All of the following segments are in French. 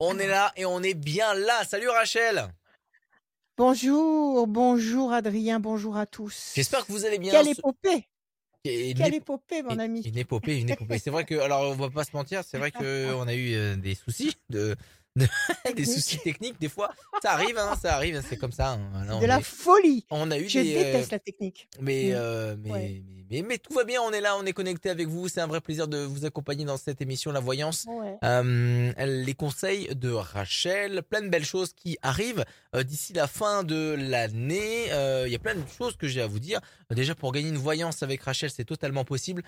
On est là et on est bien là. Salut Rachel. Bonjour, bonjour Adrien, bonjour à tous. J'espère que vous allez bien. Quelle épopée Et Quelle ép- épopée, mon ami Une épopée, une épopée. C'est vrai que, alors on va pas se mentir, c'est vrai qu'on a eu euh, des soucis, de, de- des Technique. soucis techniques des fois. Ça arrive, hein, ça arrive, c'est comme ça. hein. Là, De la est- folie on a eu Je des, euh, déteste la technique. Mais, Mm. euh, mais, Ouais. mais, mais, mais tout va bien, on est là, on est connecté avec vous. C'est un vrai plaisir de vous accompagner dans cette émission La Voyance. Ouais. Euh, les conseils de Rachel, plein de belles choses qui arrivent euh, d'ici la fin de l'année. Euh, Il y a plein de choses que j'ai à vous dire. Déjà pour gagner une voyance avec Rachel, c'est totalement possible.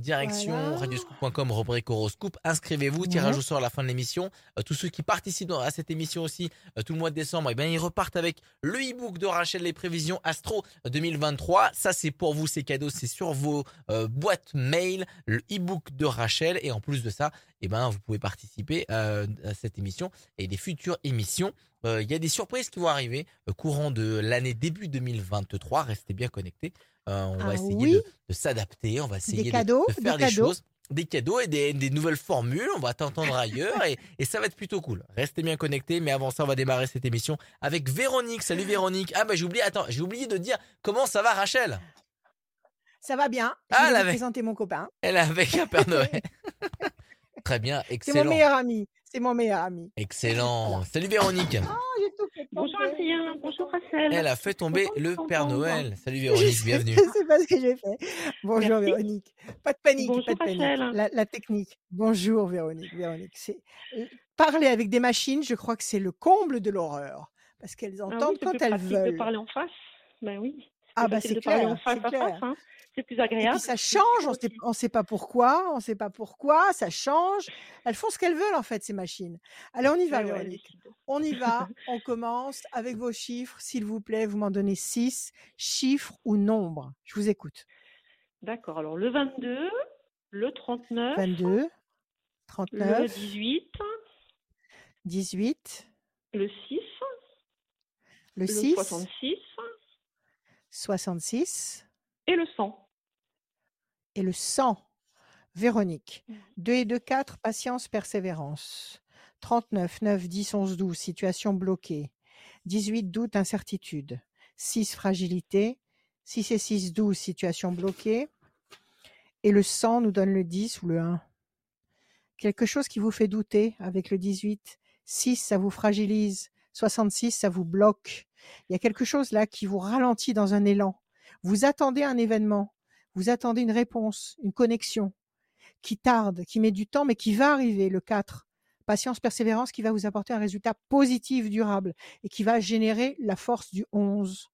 Direction Voilà. radioscoop.com, rubrique horoscope. Inscrivez-vous, Mhm. tirage au sort à la fin de l'émission. Tous ceux qui participent à cette émission aussi tout le mois de décembre, eh ben ils repartent avec le e-book de Rachel, les prévisions Astro 2023. Ça c'est pour vous, c'est cadeau, c'est sur vos euh, boîtes mail, le e-book de Rachel. Et en plus de ça, eh ben, vous pouvez participer euh, à cette émission et des futures émissions. Euh, Il y a des surprises qui vont arriver courant de l'année début 2023. Restez bien connectés. On va Ah essayer oui de, de s'adapter, on va essayer de- cadeaux, de, faire des choses. Des cadeaux et des, des nouvelles formules. On va t'entendre ailleurs et, et ça va être plutôt cool. Restez bien connectés. Mais avant ça, on va démarrer cette émission avec Véronique. Salut Véronique. Ah bah j'ai oublié. Attends, j'ai oublié de dire comment ça va Rachel? Ça va bien. Je Ah, vais vous présenter mon copain. Elle est avec un Père Noël. Très bien, C'est mon excellent. meilleur ami. C'est mon meilleur ami. Excellent. Voilà. Salut Véronique. Oh, j'ai tout fait Bonjour. Adrien, bonjour Rachel. Elle a fait tomber de le Père. Noël. Salut Véronique, sais, bienvenue. je sais pas ce que j'ai fait. Bonjour Merci. Véronique. Pas de panique, Bonjour, pas de panique. La, la technique. Bonjour Véronique. Véronique. C'est euh, parler avec des machines. Je crois que c'est le comble de l'horreur parce qu'elles Ah entendent oui, c'est quand elles pratique de veulent. parler en face. Ben oui. c'est Ah bah c'est de parler clair, en face c'est face. hein. C'est plus Et agréable. puis ça change, on on sait pas pourquoi, on sait pas pourquoi, ça change. Elles font ce qu'elles veulent en fait ces machines. Allez, on y va Ouais, ouais. On y va, on commence avec vos chiffres, s'il vous plaît, vous m'en donnez 6, chiffres ou nombres. Je vous écoute. D'accord, alors le 22, le 39, 22, le 39, 18, 18, le 6, le le 6, 66 66 et le 100. Et le 100. Véronique. Mm. 2 et 2, 4, patience, persévérance. 39, 9, 10, 11, 12, situation bloquée. 18, doute, incertitude. 6, fragilité. 6 et 6, 12, situation bloquée. Et le 100 nous donne le 10 ou le 1. Quelque chose qui vous fait douter avec le 18. 6, ça vous fragilise. 66, ça vous bloque. Il y a quelque chose là qui vous ralentit dans un élan. Vous attendez un événement. Vous attendez une réponse, une connexion qui tarde, qui met du temps, mais qui va arriver, le 4. Patience, persévérance, qui va vous apporter un résultat positif, durable, et qui va générer la force du 11.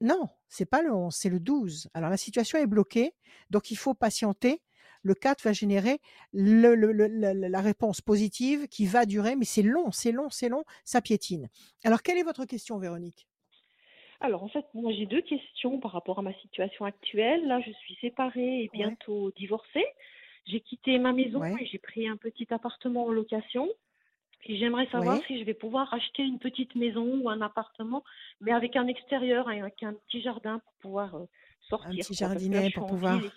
Non, c'est pas le 11, c'est le 12. Alors la situation est bloquée, donc il faut patienter. Le 4 va générer la réponse positive qui va durer, mais c'est long, c'est long, c'est long, ça piétine. Alors quelle est votre question, Véronique? Alors en fait, moi j'ai deux questions par rapport à ma situation actuelle. Là, je suis séparée et Ouais. bientôt divorcée. J'ai quitté ma maison Ouais. et j'ai pris un petit appartement en location. Et j'aimerais savoir Ouais. si je vais pouvoir acheter une petite maison ou un appartement, mais avec un extérieur, avec un petit jardin pour pouvoir euh, sortir. Un petit quoi, là, jardinet pour pouvoir. ville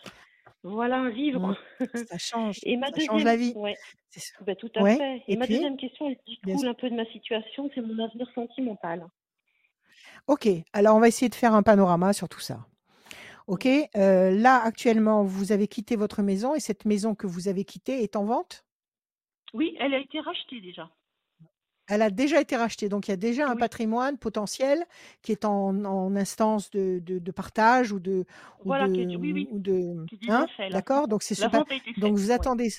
Voilà, vivre. Mm. Ça change, Et ma ça deuxième, change la vie. ouais, bah, tout à Ouais. fait. Et, Et ma deuxième question, elle découle un peu de ma situation, c'est mon avenir sentimental. Ok, alors on va essayer de faire un panorama sur tout ça. Ok, euh, là actuellement, vous avez quitté votre maison et cette maison que vous avez quittée est en vente? Oui, elle a été rachetée déjà. Elle a déjà été rachetée, donc il y a déjà un Oui. patrimoine potentiel qui est en, en instance de, de- de partage ou de ou Voilà, de, qui oui, oui, ou de qui est déjà hein, d'accord? Donc c'est ce pa- donc vous ouais. attendez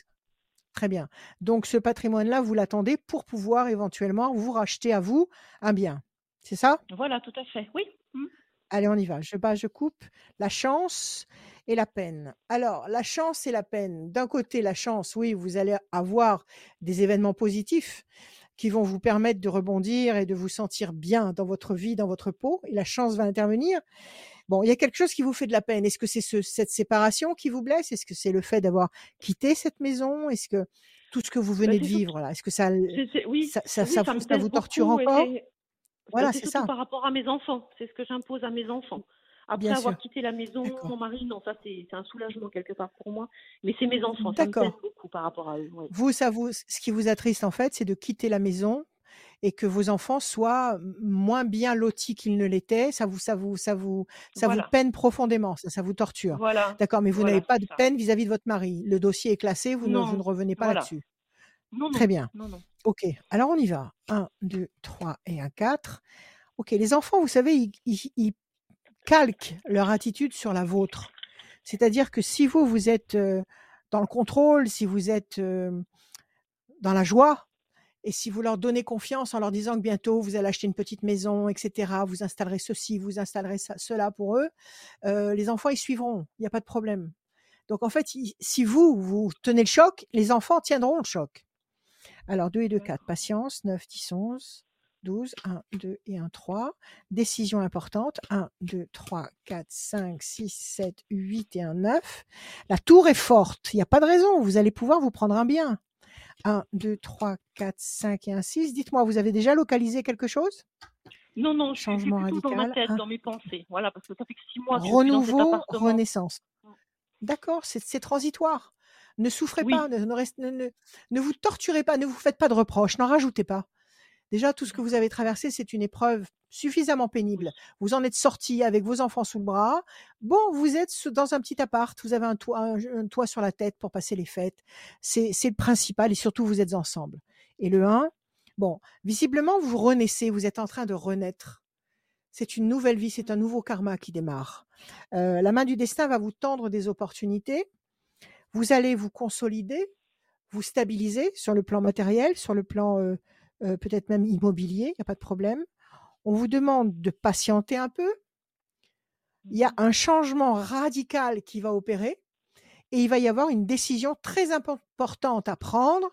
très bien. Donc ce patrimoine-là, vous l'attendez pour pouvoir éventuellement vous racheter à vous un bien. C'est ça? Voilà, tout à fait. Oui. Mm. Allez, on y va. Je bats, je coupe. La chance et la peine. Alors, la chance et la peine. D'un côté, la chance, oui, vous allez avoir des événements positifs qui vont vous permettre de rebondir et de vous sentir bien dans votre vie, dans votre peau. Et la chance va intervenir. Bon, il y a quelque chose qui vous fait de la peine. Est-ce que c'est ce- cette séparation qui vous blesse? Est-ce que c'est le fait d'avoir quitté cette maison? Est-ce que tout ce que vous Bah, venez de vivre là, est-ce que ça, oui, ça, ça, oui, ça ça vous, me ça pèse vous torture et encore? Voilà, c'est ça. par rapport à mes enfants. C'est ce que j'impose à mes enfants. Après Bien avoir sûr. quitté la maison, mon mari, non, ça c'est un soulagement quelque part pour moi. Mais c'est mes enfants, ça me beaucoup par rapport à eux. Ouais. Vous, ça vous ce qui vous attriste, en fait, c'est de quitter la maison et que vos enfants soient moins bien lotis qu'ils ne l'étaient. Ça vous ça vous ça vous ça vous peine profondément, ça ça vous torture. Voilà, D'accord, mais vous n'avez pas de ça. peine vis-à-vis de votre mari. Le dossier est classé, vous ne vous ne revenez pas là-dessus. Non, Très non, bien. non, non. OK, alors on y va. 1, 2, 3 et un 4. OK, les enfants, vous savez, ils calquent leur attitude sur la vôtre. C'est-à-dire que si vous, vous êtes, heu, dans le contrôle, si vous êtes, dans la joie et si vous leur donnez confiance en leur disant que bientôt vous allez acheter une petite maison et cetera, vous installerez ceci, vous installerez cela pour eux, heu, les enfants, ils suivront, il y a pas de problème. Donc en fait, si vous, vous tenez le choc, les enfants tiendront le choc. Alors 2 et 2, 4, D'accord. patience, 9, 10, 11, 12, 1, 2 et 1, 3. Décision importante, 1, 2, 3, 4, 5, 6, 7, 8 et un 9. La tour est forte, il y a pas de raison, vous allez pouvoir vous prendre un bien. 1, 2, 3, 4, 5 et un 6. Dites-moi, vous avez déjà localisé quelque chose? Non, non, je suis dans ma tête, dans mes pensées. Voilà, parce que ça fait que 6 mois que je suis dans cet appartement. renaissance. Mmh. D'accord, c'est transitoire. Ne souffrez Oui. pas, ne ne rest ne ne ne vous torturez pas, ne vous faites pas de reproches, n'en rajoutez pas. Déjà, tout ce que vous D'accord. avez traversé, c'est une épreuve suffisamment pénible. Vous en êtes sortis avec vos enfants sous le bras. Bon, vous êtes dans un petit appart, vous avez un toit un j un toit sur la tête pour passer les fêtes. C'est le principal et surtout vous êtes ensemble. Et le 1, bon, visiblement vous renaissez, vous êtes en train de renaître. C'est une nouvelle vie, c'est un nouveau karma qui démarre. Heu, la main du destin va vous tendre des opportunités. Vous allez vous consolider, vous stabiliser sur le plan matériel, sur le plan, heu heu, peut-être même immobilier, il y a pas de problème. On vous demande de patienter un peu. Il y a Mmh. un changement radical qui va opérer et il va y avoir une décision très impo importante à prendre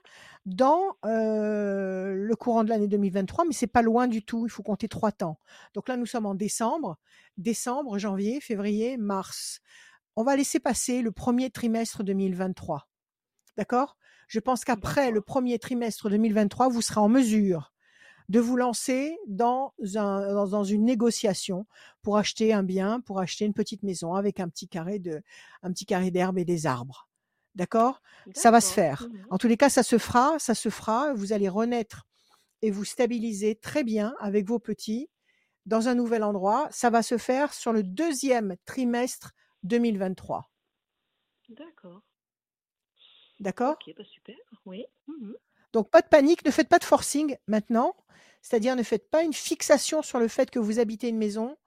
dans, heu, le courant de l'année 2023, mais c'est pas loin du tout, il faut compter 3 temps. Donc là, nous sommes en décembre. Décembre, janvier, février, mars. On va laisser passer le 1er trimestre 2023. D'accord? Je pense qu'après le. 1er trimestre 2023, vous serez en mesure de vous lancer dans un dans dans une négociation pour acheter un bien, pour acheter une petite maison avec un petit carré de un petit carré d'herbe et des arbres. D'accord? Ça va se faire. Mmh mh. En tous les cas, ça se fera, ça se fera. Vous allez renaître et vous stabiliser très bien avec vos petits dans un nouvel endroit. Ça va se faire sur le 2e trimestre 2023. D'accord. D'accord? OK, bah, super, oui. Mmh mh. Donc pas de panique, ne faites pas de forcing maintenant. C'est-à-dire ne faites pas une fixation sur le fait que vous habitez une maison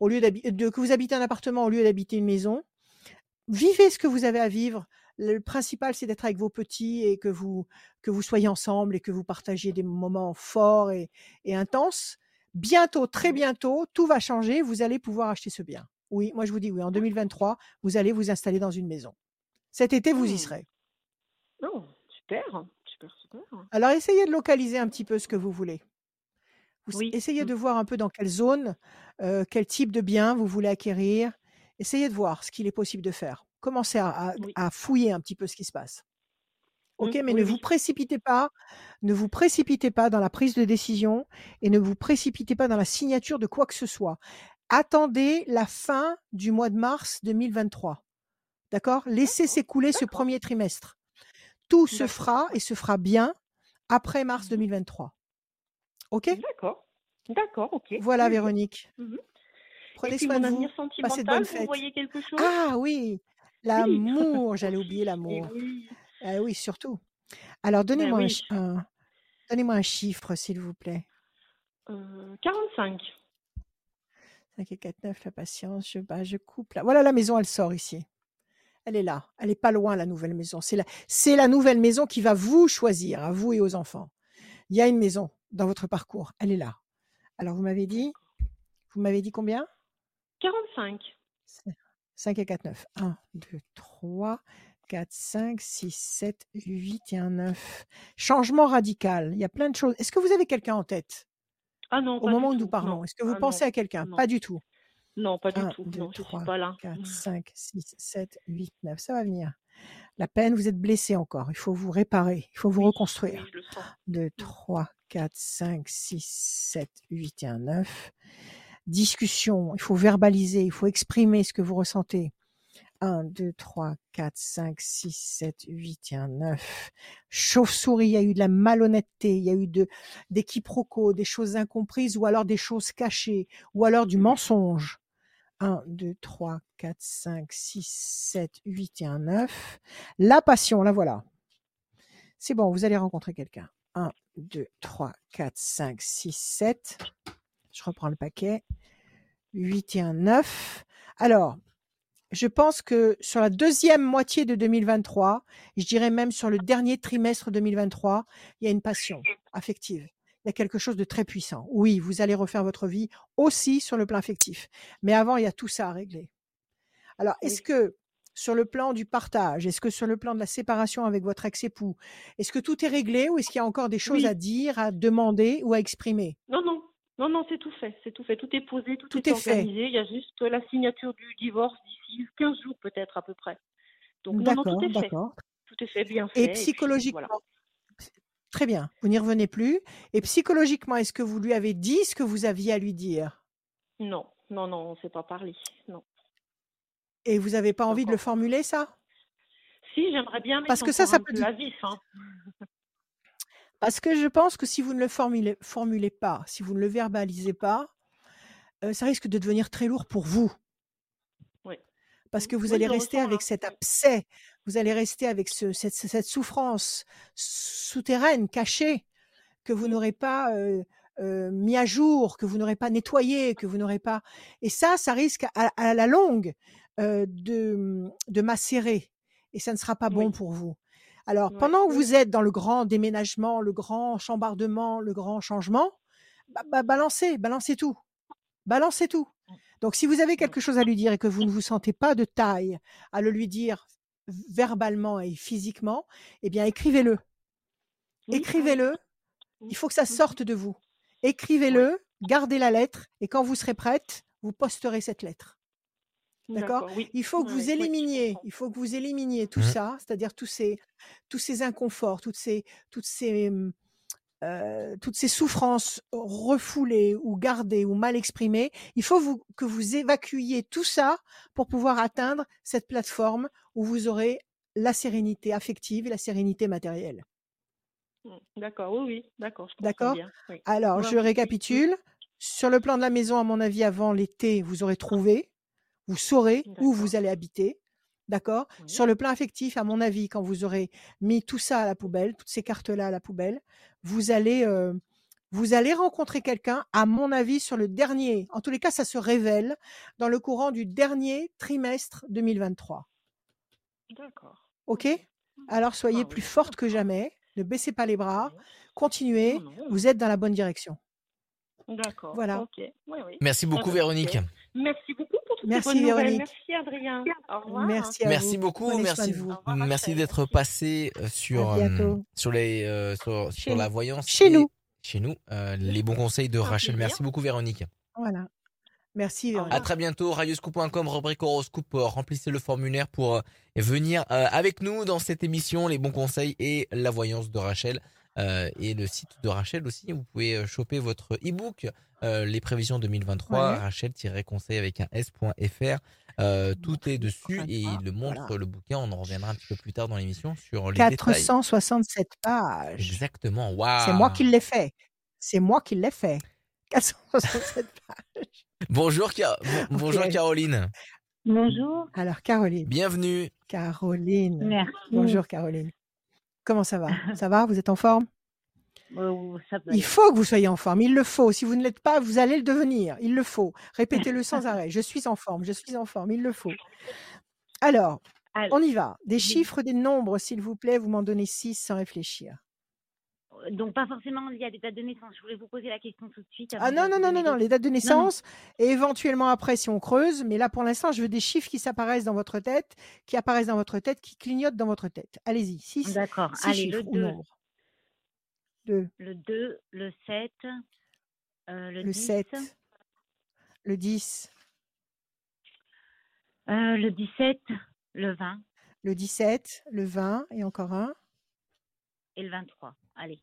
au lieu de que vous habitez un appartement au lieu d'habiter une maison. Vivez ce que vous avez à vivre. Le principal, c'est d'être avec vos petits et que vous que vous soyez ensemble et que vous partagiez des moments forts et et intenses. Bientôt, très Oui. bientôt, tout va changer, vous allez pouvoir acheter ce bien. Oui, moi je vous dis oui, en D'accord. 2023, vous allez vous installer dans une maison. Cet été, vous y Mmh. serez. Oh, super, super, super. Alors essayez de localiser un petit peu ce que vous voulez. Vous s Oui. essayez Mmh. de voir un peu dans quelle zone, heu, quel type de bien vous voulez acquérir. Essayez de voir ce qu'il est possible de faire. Commencez à à Oui. à fouiller un petit peu ce qui se passe. OK? Mmh, Mais oui, ne vous précipitez pas ne vous précipitez pas dans la prise de décision et ne vous précipitez pas dans la signature de quoi que ce soit. Attendez la fin du mois de mars 2023. D'accord? Laissez s'écouler ce. 1er trimestre. Tout se fera et se fera bien après mars Mmh mh. 2023. OK? D'accord. D'accord, OK. Voilà. Véronique. Mmh mh. Prenez Et puis soin mon de vous. Passez de bonnes sentimental, vous voyez quelque chose? Ah oui! Oui. L'amour, j'allais oublier l'amour. oui. Eh oui, surtout. Alors Ben donnez-moi un oui. ch un donnez-moi un chiffre, s'il vous plaît. Heu, 45. 5 et 4, 9, la patience, je bah, je coupe là. Voilà la maison, elle sort ici. Elle est là. Elle est pas loin la nouvelle maison. C'est la c'est la nouvelle maison qui va vous choisir, à vous et aux enfants. Il y a une maison dans votre parcours, elle est là. Alors vous m'avez dit vous m'avez dit combien? 45. C 5 et 4, 9. 1, 2, 3, 4, 5, 6, 7, 8 et un 9. Changement radical. Il y a plein de choses. Est-ce que vous avez quelqu'un en tête? Ah non, Au moment où nous parlons, est-ce que vous Ah pensez non. à quelqu'un? Pas du tout. Non, pas du 1, tout. 2, Non, je suis 3, pas là. 4, Mmh. 5, 6, 7, 8, 9. Ça va venir. La peine, vous êtes blessé encore. Il faut vous réparer. Il faut vous Oui, reconstruire. je le sens. 2, Mmh. 3, 4, 5, 6, 7, 8 et un 9. discussion, il faut verbaliser, il faut exprimer ce que vous ressentez. 1, 2, 3, 4, 5, 6, 7, 8 et un 9. Chauve-souris, il y a eu de la malhonnêteté, il y a eu de, des quiproquos, des choses incomprises ou alors des choses cachées ou alors du mensonge. 1, 2, 3, 4, 5, 6, 7, 8 et un 9. La passion, la voilà. C'est bon, vous allez rencontrer quelqu'un. 1, 2, 3, 4, 5, 6, 7. Je reprends le paquet. 8 et un 9. Alors, je pense que sur la deuxième moitié de 2023, je dirais même sur le dernier trimestre 2023, il y a une passion affective. Il y a quelque chose de très puissant. Oui, vous allez refaire votre vie aussi sur le plan affectif. Mais avant, il y a tout ça à régler. Alors, est-ce que sur le plan du partage, est-ce que sur le plan de la séparation avec votre ex-époux, est-ce que tout est réglé ou est-ce qu'il y a encore des choses Oui. à dire, à demander ou à exprimer? Non, non, non, non, c'est tout fait, c'est tout fait, tout est posé, tout, Tout est, est fait. organisé. Il y a juste la signature du divorce d'ici 15 jours peut-être à peu près. Donc non, tout est fait, tout est fait, bien fait. Et et puis psychologiquement, voilà. très bien, vous n'y revenez plus. Et psychologiquement, est-ce que vous lui avez dit ce que vous aviez à lui dire? Non, non, non, on ne s'est pas parlé. Non, Et vous n'avez pas envie de le formuler, ça? Si, j'aimerais bien, mais Parce que ça, ça peut vif. Hein. Parce que je pense que si vous ne le formulez, formulez pas, si vous ne le verbalisez pas, euh, ça risque de devenir très lourd pour vous. Oui. Parce que vous Oui, allez rester ressens avec cet abcès, vous allez rester avec ce- cette, cette souffrance souterraine, cachée, que vous n'aurez pas euh, euh, mis à jour, que vous n'aurez pas nettoyé, que vous n'aurez pas. Et ça, ça risque à, à la longue de, de macérer. Et ça ne sera pas bon Oui, pour vous. Alors, ouais, pendant que vous êtes dans le grand déménagement, le grand chambardement, le grand changement, bah, bah, balancez, balancez tout. Balancez tout. Donc, si vous avez ouais. quelque chose à lui dire et que vous ne vous sentez pas de taille à le lui dire verbalement et physiquement, eh bien, écrivez-le. Écrivez-le. Il faut que ça sorte de vous. Écrivez-le, gardez la lettre et quand vous serez prête, vous posterez cette lettre. D'accord? Oui. Il faut que Ouais, vous oui, éliminiez, il faut que vous éliminiez tout Mhm. ça, c'est-à-dire tous ces, tous ces inconforts, toutes ces, toutes ces, hum, euh, toutes ces souffrances refoulées ou gardées ou mal exprimées. Il faut vous, que vous évacuiez tout ça pour pouvoir atteindre cette plateforme où vous aurez la sérénité affective et la sérénité matérielle. Mm, D'accord, oui, oui, d'accord, D'accord? bien. Oui. Alors, je récapitule. Sur le plan de la maison, à mon avis, avant l'été, vous aurez trouvé, vous saurez où vous allez habiter. D'accord? Oui. Sur le plan affectif, à mon avis, quand vous aurez mis tout ça à la poubelle, toutes ces cartes-là à la poubelle, vous allez, euh, vous allez rencontrer quelqu'un, à mon avis, sur le dernier. En tous les cas, ça se révèle dans le courant du dernier trimestre 2023. D'accord. OK? Alors, soyez Ah plus oui, forte que jamais. Ne baissez pas les bras. Continuez. Non, non. Vous êtes dans la bonne direction. D'accord. Voilà. Ok. Oui, oui. Merci beaucoup, Ah bah, Véronique. Merci beaucoup Merci. Véronique. Merci Adrien. Au revoir. Merci à Merci vous. beaucoup, Prenez merci, vous. Revoir, merci d'être passé euh, sur, À euh, bientôt. sur, les, euh, sur, sur la voyance Chez et nous. chez nous. euh, les bons conseils de Rachel. plaisir. Merci beaucoup, Véronique. Voilà. Merci. À très bientôt, radioscoop.com, rubrique horoscope. euh, Remplissez le formulaire pour euh, venir euh, avec nous dans cette émission, les bons conseils et la voyance de Rachel. Euh, et le site de Rachel aussi, vous pouvez euh, choper votre e-book, euh, les prévisions 2023, Ouais. Rachel-conseil avec un s.fr. Euh, tout est dessus et il le montre Voilà. le bouquin. On en reviendra un petit peu plus tard dans l'émission sur les détails. 467 pages. Exactement. Waouh. C'est moi qui l'ai fait. C'est moi qui l'ai fait. 467 pages. Bonjour, bonjour. Caroline. Bonjour. Alors, Caroline. Bienvenue. Caroline. Merci. Bonjour, Caroline. Comment ça va? Ça va? Vous êtes en forme? Va. Il faut que vous soyez en forme. Il le faut. Si vous ne l'êtes pas, vous allez le devenir. Il le faut. Répétez-le sans arrêt. Je suis en forme. Je suis en forme. Il le faut. Alors, on y va. Des chiffres, des nombres, s'il vous plaît. Vous m'en donnez six sans réfléchir. Donc, pas forcément lié à des dates de naissance. Je voulais vous poser la question tout de suite. Ah non, non, non, non, non, les dates de non. naissance, et éventuellement après si on creuse, mais là pour l'instant, je veux des chiffres qui s'apparaissent dans votre tête, qui apparaissent dans votre tête, qui clignotent dans votre tête. Allez-y, six, D'accord. six Allez, chiffres le ou 2, nombres. Deux, le 2, le 7, euh, le, le 10, 7, le 10, euh, le 17, le 20 le 17, le 20, et encore un, et le 23. Allez.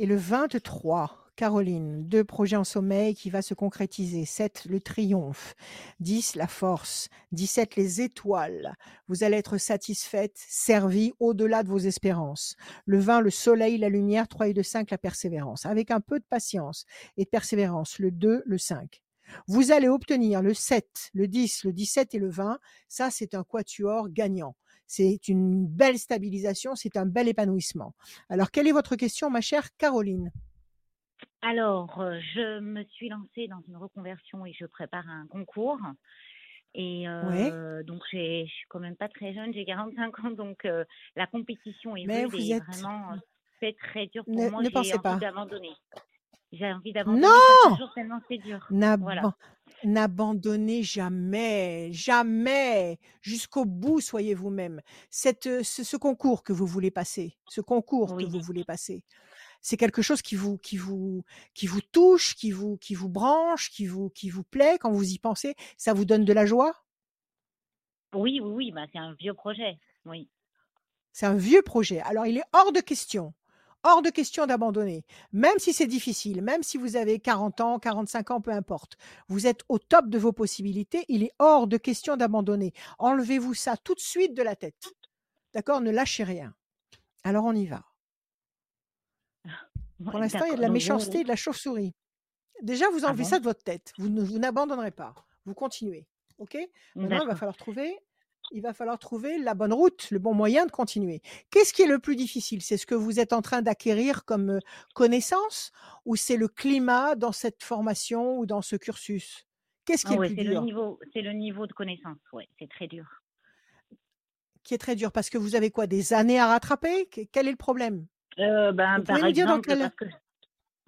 Et le 23. Caroline, 2 projets en sommeil qui va se concrétiser. 7 le triomphe. 10 la force. 17 les étoiles. Vous allez être satisfaite, servie au-delà de vos espérances. Le 20 le soleil, la lumière. 3 et 2 5 la persévérance. Avec un peu de patience et de persévérance. Le 2 le 5. Vous allez obtenir le 7, le 10, le 17 et le 20. Ça, c'est un quatuor gagnant. C'est une belle stabilisation, c'est un bel épanouissement. Alors, quelle est votre question, ma chère Caroline? Alors, euh, je me suis lancée dans une reconversion et je prépare un concours. Et Ouais. euh, donc, j'ai- je suis quand même pas très jeune, j'ai 45 ans, donc euh, la compétition est Mais rude vous et êtes... vraiment, c'est très dur pour Ne, moi. ne J'ai pensez envie pas. d'abandonner. J'ai envie d'abandonner Non jour tellement c'est dur. Voilà. N'aban- N'abandonnez jamais, jamais, jusqu'au bout, soyez vous-même. Cette, euh, ce, ce concours que vous voulez passer, ce concours que vous voulez passer, c'est quelque chose qui vous, qui vous, qui vous touche, qui vous, qui vous branche, qui vous, qui vous plaît quand vous y pensez. Ça vous donne de la joie? oui, oui, oui, bah, c'est un vieux projet. Oui, C'est un vieux projet. Alors, il est hors de question, hors de question d'abandonner. Même si c'est difficile, même si vous avez 40 ans, 45 ans, peu importe. Vous êtes au top de vos possibilités. Il est hors de question d'abandonner. Enlevez-vous ça tout de suite de la tête. D'accord? Ne lâchez rien. Alors, on y va. Pour Ouais, l'instant, il y a de la méchanceté et de la chauve-souris. Déjà, vous Ah enlevez bon? ça de votre tête. Vous ne- vous n'abandonnerez pas. Vous continuez. OK? Maintenant, il va falloir trouver il va falloir trouver la bonne route, le bon moyen de continuer. Qu'est-ce qui est le plus difficile? C'est ce que vous êtes en train d'acquérir comme euh, connaissance ou c'est le climat dans cette formation ou dans ce cursus? Qu'est-ce qui Ah est le plus c'est le dur? niveau, c'est le niveau de connaissance. Ouais, c'est très dur. Qui est très dur Parce que vous avez quoi Des années à rattraper? Que- Quel est le problème? Euh, ben, Vous pouvez par nous dire dans exemple, quel... parce que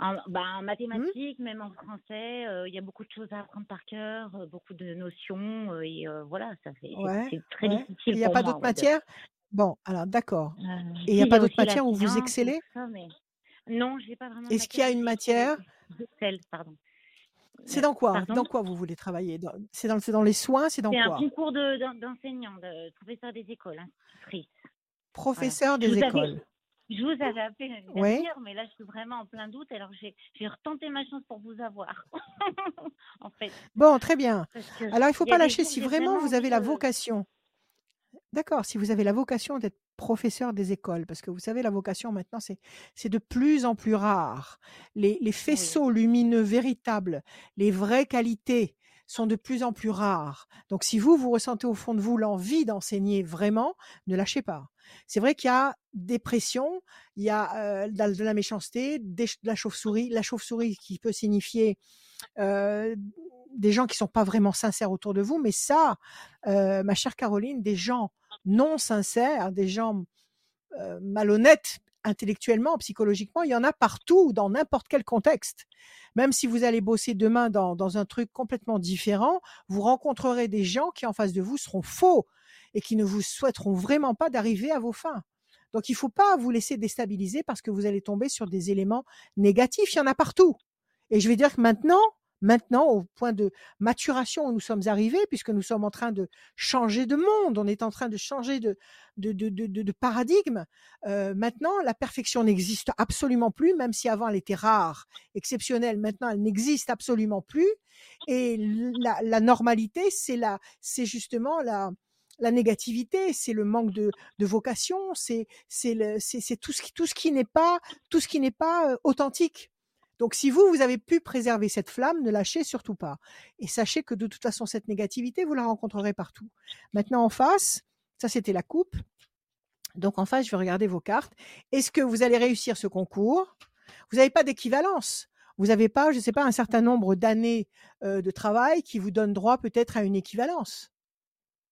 en, en Hmm mathématiques, même en français, euh, il y a beaucoup de choses à apprendre par cœur, euh, beaucoup de notions, euh, et voilà, ça fait, c'est Ouais, c'est très ouais. Il difficile n'y a pas d'autres matières? Bon, alors d'accord. Et il n'y a il pas d'autres matières où vous excellez? tout ça, mais non, j'ai pas vraiment de Est-ce qu'il y a une matière j'excelle, pardon. C'est dans quoi? pardon? Dans quoi vous voulez travailler? C'est dans, c'est dans les soins C'est dans C'est un quoi? concours de- d'en- d'enseignant, de, professeur des écoles. Voilà. Professeur Je des vous écoles. Je vous avais appelé l'année dernière, mais là, je suis vraiment en plein doute. Alors, j'ai retenté ma chance pour vous avoir, en fait. Bon, très bien. Alors, il ne faut pas lâcher si vraiment vous avez la vocation. D'accord, si vous avez la vocation d'être professeur des écoles, parce que vous savez, la vocation maintenant, c'est de plus en plus rare. Les, les Oui, faisceaux lumineux véritables, les vraies qualités sont de plus en plus rares. Donc, si vous, vous ressentez au fond de vous l'envie d'enseigner vraiment, ne lâchez pas. C'est vrai qu'il y a des pressions, il y a euh, de, la, méchanceté, des de la chauve-souris, la chauve-souris qui peut signifier euh, des gens qui sont pas vraiment sincères autour de vous, mais ça, euh, ma chère Caroline, des gens non sincères, des gens malhonnêtes intellectuellement, psychologiquement, il y en a partout, dans n'importe quel contexte. Même si vous allez bosser demain dans, dans un truc complètement différent, vous rencontrerez des gens qui en face de vous seront faux et qui ne vous souhaiteront vraiment pas d'arriver à vos fins. Donc il ne faut pas vous laisser déstabiliser parce que vous allez tomber sur des éléments négatifs. Il y en a partout. Et je vais dire que maintenant, maintenant, au point de maturation où nous sommes arrivés, puisque nous sommes en train de changer de monde, on est en train de changer de, de, de, de, de- paradigme. Euh, maintenant, la perfection n'existe absolument plus, même si avant elle était rare, exceptionnelle. Maintenant, elle n'existe absolument plus. Et la, la normalité, c'est la, c'est justement la, la négativité, c'est le manque de, de vocation, c'est, c'est tout ce qui, tout ce qui n'est pas, tout ce qui n'est pas euh, authentique. Donc, si vous, vous avez pu préserver cette flamme, ne lâchez surtout pas. Et sachez que de toute façon, cette négativité, vous la rencontrerez partout. Maintenant, en face, ça c'était la coupe. Donc, en face, je vais regarder vos cartes. Est-ce que vous allez réussir ce concours? Vous n'avez pas d'équivalence. Vous n'avez pas, je ne sais pas, un certain nombre d'années euh, de travail qui vous donne droit peut-être à une équivalence.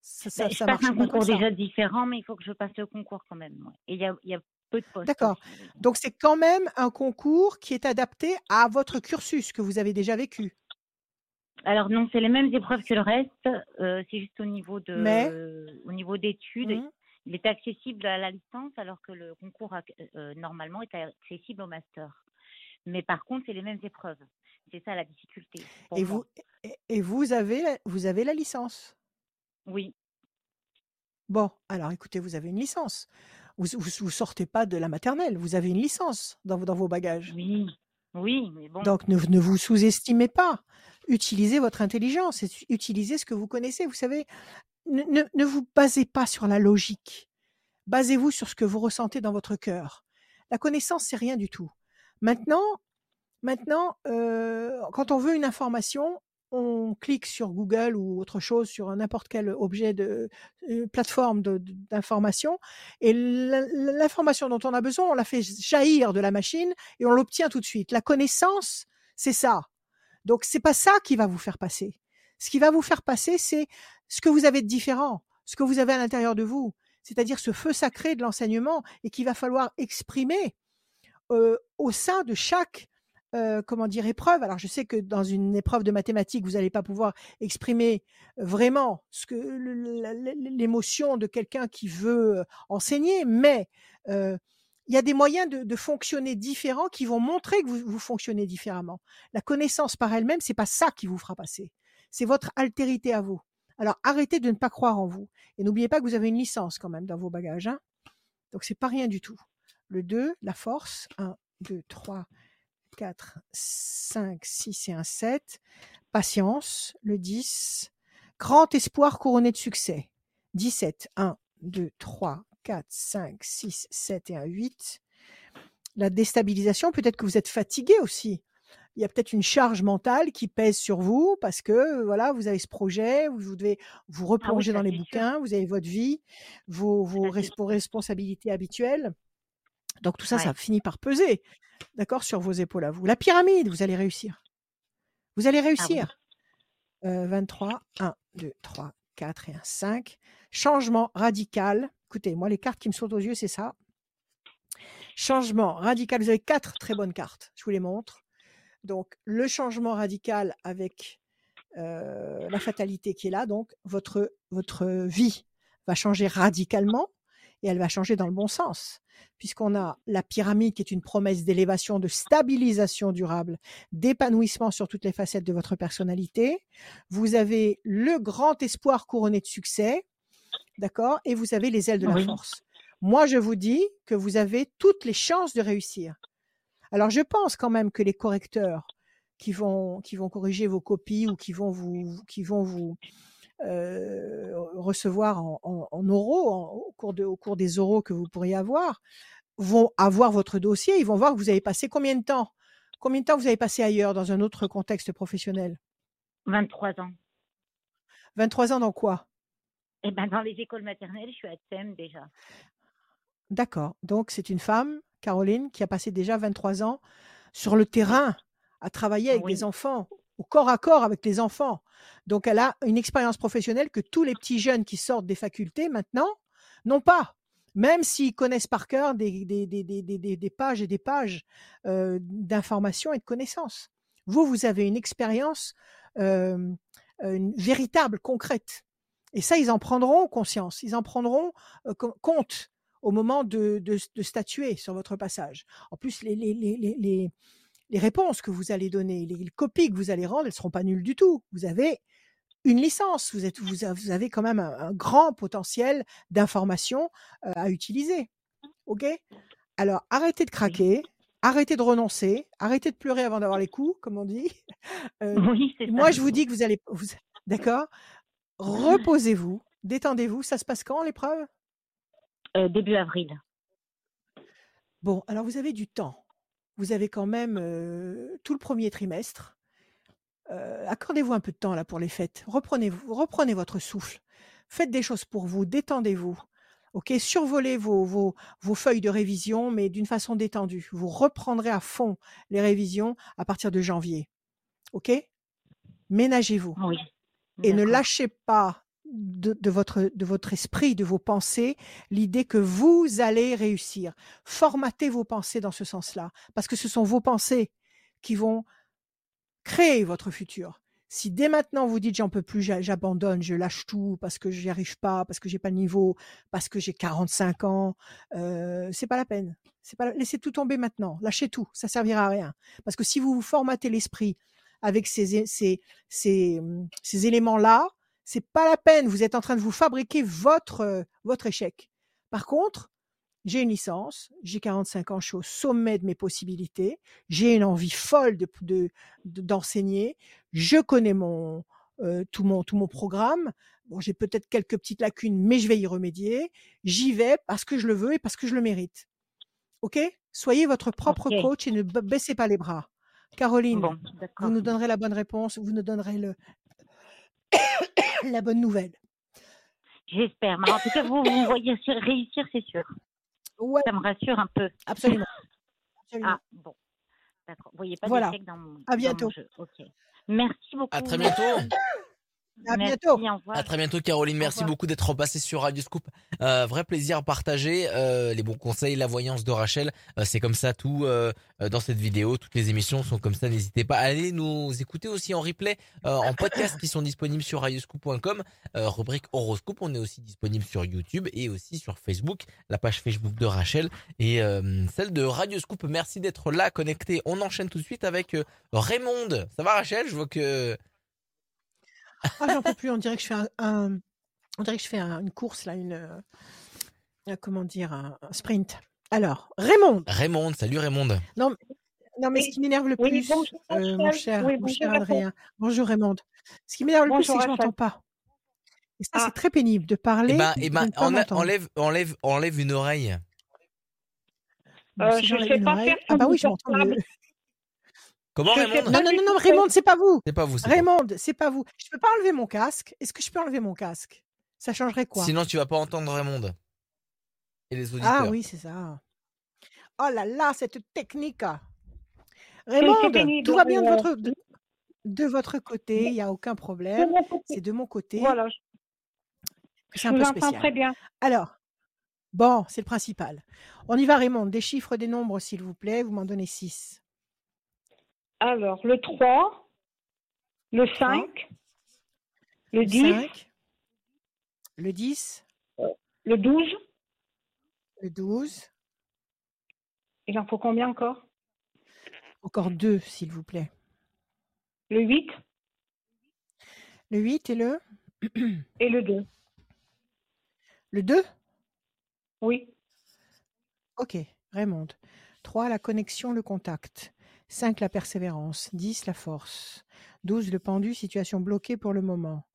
Ça, Ben, ça, je passe marche un pas concours déjà différent, mais il faut que je passe le concours quand même. Et il y a, il y a peu de postes D'accord. Donc, c'est quand même un concours qui est adapté à votre cursus que vous avez déjà vécu. Alors non, c'est les mêmes épreuves que le reste. euh, c'est juste au niveau Mais, de, au niveau d'études, Mhm. il est accessible à la licence, alors que le concours ac- euh, normalement est accessible au master. Mais par contre, c'est les mêmes épreuves. C'est ça la difficulté et vous, et, avez, vous avez la licence? Oui, Bon, alors écoutez, vous avez une licence. Vous, vous, vous sortez pas de la maternelle. Vous avez une licence dans, vos- dans vos bagages. oui, Oui, mais bon. Donc ne, ne vous sous-estimez pas. Utilisez votre intelligence, utilisez ce que vous connaissez. Vous savez, ne, ne, ne vous basez pas sur la logique. Basez-vous sur ce que vous ressentez dans votre cœur. La connaissance, c'est rien du tout. Maintenant, maintenant, euh, quand on veut une information, on clique sur Google ou autre chose, sur n'importe quel objet de plateforme d'information, et l'information dont on a besoin, on la fait jaillir de la machine et on l'obtient tout de suite. La connaissance, c'est ça. Donc c'est pas ça qui va vous faire passer. Ce qui va vous faire passer, c'est ce que vous avez de différent, ce que vous avez à l'intérieur de vous, c'est-à-dire ce feu sacré de l'enseignement et qu'il va falloir exprimer au sein de chaque euh, comment dire épreuve. Alors je sais que dans une épreuve de mathématiques, vous n'allez pas pouvoir exprimer vraiment ce que l'émotion de quelqu'un qui veut euh, enseigner, mais euh, il y a des moyens de, de fonctionner différents qui vont montrer que vous, vous fonctionnez différemment. La connaissance par elle-même, c'est pas ça qui vous fera passer. C'est votre altérité à vous. Alors arrêtez de ne pas croire en vous. Et n'oubliez pas que vous avez une licence quand même dans vos bagages. Hein Donc c'est pas rien du tout. Le 2, la force. 1, 2, 3, 4, 5, 6 et un 7. Patience. Le 10. Grand espoir couronné de succès. 17. 1, 2, 3, 4, 5, 6, 7 et un 8. La déstabilisation, peut-être que vous êtes fatigué aussi. Il y a peut-être une charge mentale qui pèse sur vous parce que voilà, vous avez ce projet, vous, vous devez vous Ah oui, replonger dans les sûr. bouquins, vous avez votre vie, vos responsabilités habituelles. Donc tout ça, Ouais. ça finit par peser, d'accord, sur vos épaules à vous. La pyramide, vous allez réussir. Vous allez Ah réussir. Euh, 23, 1, 2, 3, 4 et un 5. Changement radical. Écoutez, moi, les cartes qui me sautent aux yeux, c'est ça. Changement radical. Vous avez quatre très bonnes cartes. Je vous les montre. Donc, le changement radical avec euh, la fatalité qui est là. Donc, votre, votre vie va changer radicalement et elle va changer dans le bon sens. Puisqu'on a la pyramide qui est une promesse d'élévation, de stabilisation durable, d'épanouissement sur toutes les facettes de votre personnalité. Vous avez le grand espoir couronné de succès, d'accord Et vous avez les ailes de la Oui. force. Moi, je vous dis que vous avez toutes les chances de réussir. Alors, je pense quand même que les correcteurs qui vont, qui vont corriger vos copies ou qui vont vous, qui vont vous recevoir en, en, en oraux, en- au, cours de, au cours des oraux que vous pourriez avoir, vont avoir votre dossier. Ils vont voir que vous avez passé combien de temps? Combien de temps vous avez passé ailleurs, dans un autre contexte professionnel? 23 ans. 23 ans dans quoi? Et ben dans les écoles maternelles, je suis à TEM déjà. D'accord. Donc, c'est une femme, Caroline, qui a passé déjà 23 ans sur le terrain, à travailler avec Oui. des enfants, corps à corps avec les enfants. Donc, elle a une expérience professionnelle que tous les petits jeunes qui sortent des facultés maintenant n'ont pas. Même s'ils connaissent par cœur des, pages et des pages euh, d'informations et de connaissances. Vous, vous avez une expérience euh, euh, véritable, concrète. Et ça, ils en prendront conscience, ils en prendront co- compte au moment de, statuer sur votre passage. En plus, les, les, réponses que vous allez donner, les, les copies que vous allez rendre, elles ne seront pas nulles du tout. Vous avez une licence, vous, êtes, avez quand même un, un grand potentiel d'information euh, à utiliser. OK? Alors, arrêtez de craquer, arrêtez de renoncer, arrêtez de pleurer avant d'avoir les coups, comme on dit. Euh, Oui, c'est ça. moi, je vous dis que vous allez... Vous, D'accord? Reposez-vous, détendez-vous. Ça se passe quand, l'épreuve? Euh, début avril. Bon, alors vous avez du temps. Vous avez quand même euh, tout le premier trimestre. Euh, Accordez-vous un peu de temps là pour les fêtes. Reprenez, reprenez votre souffle. Faites des choses pour vous. Détendez-vous. Ok, survolez vos, vos, vos feuilles de révision, mais d'une façon détendue. Vous reprendrez à fond les révisions à partir de janvier. Ok? Ménagez-vous Oui. et ne lâchez pas de, votre, de votre esprit, de vos pensées, l'idée que vous allez réussir. Formatez vos pensées dans ce sens-là, parce que ce sont vos pensées qui vont créer votre futur. Si dès maintenant vous dites j'en peux plus, j'a- j'abandonne, je lâche tout parce que j'y arrive pas, parce que j'ai pas le niveau, parce que j'ai 45 ans, euh, c'est pas la peine. C'est pas la- laissez tout tomber maintenant, lâchez tout, ça servira à rien. Parce que si vous vous formatez l'esprit avec ces, ces, ces, ces éléments-là, c'est pas la peine. Vous êtes en train de vous fabriquer votre, euh, votre échec. Par contre, j'ai une licence, j'ai 45 ans, je suis au sommet de mes possibilités, j'ai une envie folle de, de- de- d'enseigner, je connais mon, euh, tout, mon, tout mon programme. Bon, j'ai peut-être quelques petites lacunes, mais je vais y remédier. J'y vais parce que je le veux et parce que je le mérite. OK? Soyez votre propre coach et ne ba- baissez pas les bras. Caroline, Bon, vous nous donnerez la bonne réponse, vous nous donnerez le, la bonne nouvelle. J'espère. Mais en tout cas, vous, vous voyez réussir, c'est sûr. Ouais, Ça me rassure un peu. absolument. absolument. Ah, bon. D'accord. Vous voyez pas Voilà. d'échec dans mon, À dans bientôt. mon jeu. Merci beaucoup. À très bientôt. À Merci, bientôt. À très bientôt Caroline, merci beaucoup d'être repassée sur Radio Scoop. Euh, vrai plaisir partagé, euh, les bons conseils, la voyance de Rachel, euh, c'est comme ça tout dans cette vidéo, toutes les émissions sont comme ça, n'hésitez pas à aller nous écouter aussi en replay, euh, en podcast qui sont disponibles sur radioscoop.com, euh, rubrique horoscope, on est aussi disponible sur YouTube et aussi sur Facebook, la page Facebook de Rachel et euh, celle de Radio Scoop. Merci d'être là connecté. On enchaîne tout de suite avec Raymond. Ça va Rachel? Je vois que Ah, j'en peux plus. On dirait que je fais un, un- on dirait que je fais un- une course là, une, euh, euh, comment dire, un, un sprint. Alors, Raymond. Raymond, salut Raymond. Non, mais ce Oui. qui m'énerve le Oui, plus, bonjour, euh, mon cher, Oui, mon cher. Adrien. Bonjour Raymond. Ce qui m'énerve le plus, c'est que je Rachel. m'entends pas. Et ça, Ah. c'est très pénible de parler. Eh ben, eh ben, ne pas enlève, enlève, enlève, enlève une oreille. Euh, si je j'enlève sais pas oreille- faire Ah bah oui, je m'entends mieux. Comment Raymond? Non, non, non, non, Raymond, c'est pas vous. C'est pas vous. Raymond, c'est pas vous. Je peux pas enlever mon casque. Est-ce que je peux enlever mon casque? Ça changerait quoi? Sinon, tu vas pas entendre Raymond. Et les auditeurs. Ah oui, c'est ça. Oh là là, cette technique. Raymond, pénible, tout va bien de votre, de, de votre côté, il n'y a aucun problème. C'est de mon côté Voilà, c'est un peu entends très spécial. bien. Alors, bon, c'est le principal. On y va, Raymond. Des chiffres, des nombres, s'il vous plaît. Vous m'en donnez 6. Alors, le 3, le 5, le Le 10, 5, le 10, le 12. le 12, Il en faut combien encore? Encore 2, s'il vous plaît. Le 8 Le 8 et le, et le 2. le 2 Oui. Ok, Raymond. 3, la connexion, le contact. 5, la persévérance. 10, la force. 12, le pendu, situation bloquée pour le moment.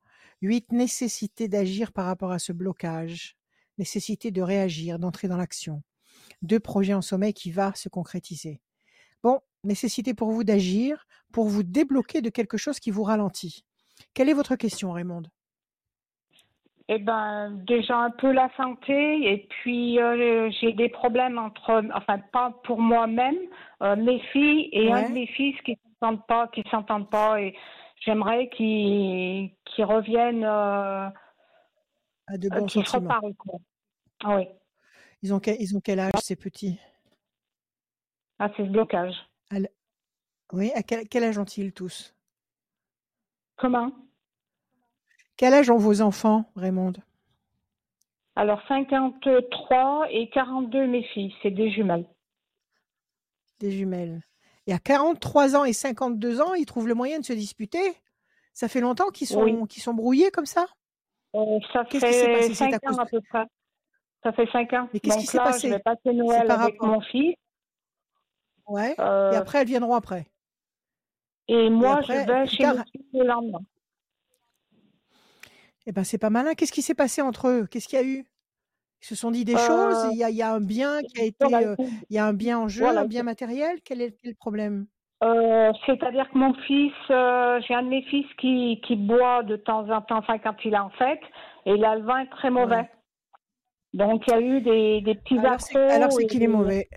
8, nécessité d'agir par rapport à ce blocage. Nécessité de réagir, d'entrer dans l'action. 2, projet en sommeil qui va se concrétiser. Bon, nécessité pour vous d'agir, pour vous débloquer de quelque chose qui vous ralentit. Quelle est votre question, Raymond Eh ben, déjà un peu la santé et puis euh, j'ai des problèmes entre, enfin pas pour moi-même, euh, mes filles et un de mes fils qui s'entendent pas, qui s'entendent pas et j'aimerais qu'ils reviennent, euh, À de bons qu'ils se. Ah oui, Ils ont quel, ils ont quel âge, ces petits? Ah c'est ce blocage. Oui, à quel, quel âge ont-ils tous? Comment? Quel âge ont vos enfants, Raymond Alors 53 et 42 mes filles, c'est des jumelles. Des jumelles. Et à 43 ans et 52 ans, ils trouvent le moyen de se disputer? Ça fait longtemps qu'ils sont, Oui. sont brouillés comme ça? Euh, ça passé fait C'est à cinq cause ans à peu près. Ça fait cinq ans. Mais qu'est-ce qui s'est passé je vais passer Noël par avec rapport mon fils. Ouais. euh, Et après, elles viendront après? et moi, après, je vais chez tard- le lendemain. Eh ben, c'est pas malin. Qu'est-ce qui s'est passé entre eux? Qu'est-ce qu'il y a eu? Ils se sont dit des Euh, choses Il y a, y a un bien qui a été. Euh, il y a un bien en jeu, Voilà, un bien matériel? Quel est, quel est le problème? Euh, C'est-à-dire que mon fils, j'ai un de mes fils qui, qui boit de temps en temps, enfin quand il est en fête, et il a le vin très mauvais. Ouais. Donc il y a eu des, des petits Alors, c'est, alors, c'est qu'il est mauvais.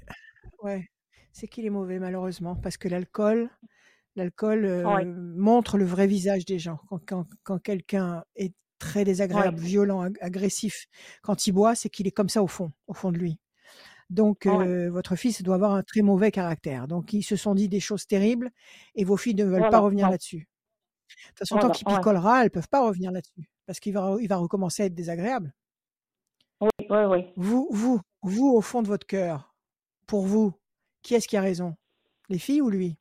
Ouais. C'est qu'il est mauvais, malheureusement. Parce que l'alcool, l'alcool euh, Ouais. montre le vrai visage des gens. Quand, quand, quand quelqu'un est très désagréable, violent, ag- agressif, quand il boit, c'est qu'il est comme ça au fond, au fond de lui. Donc, Ouais. euh, votre fils doit avoir un très mauvais caractère. Donc, ils se sont dit des choses terribles et vos filles ne veulent pas Voilà, revenir ouais. là-dessus. De toute façon, Voilà, tant qu'il ouais. picolera, elles ne peuvent pas revenir là-dessus. Parce qu'il va, il va recommencer à être désagréable. Oui, oui, oui. Vous, vous, vous, au fond de votre cœur, pour vous, qui est-ce qui a raison? Les filles ou lui?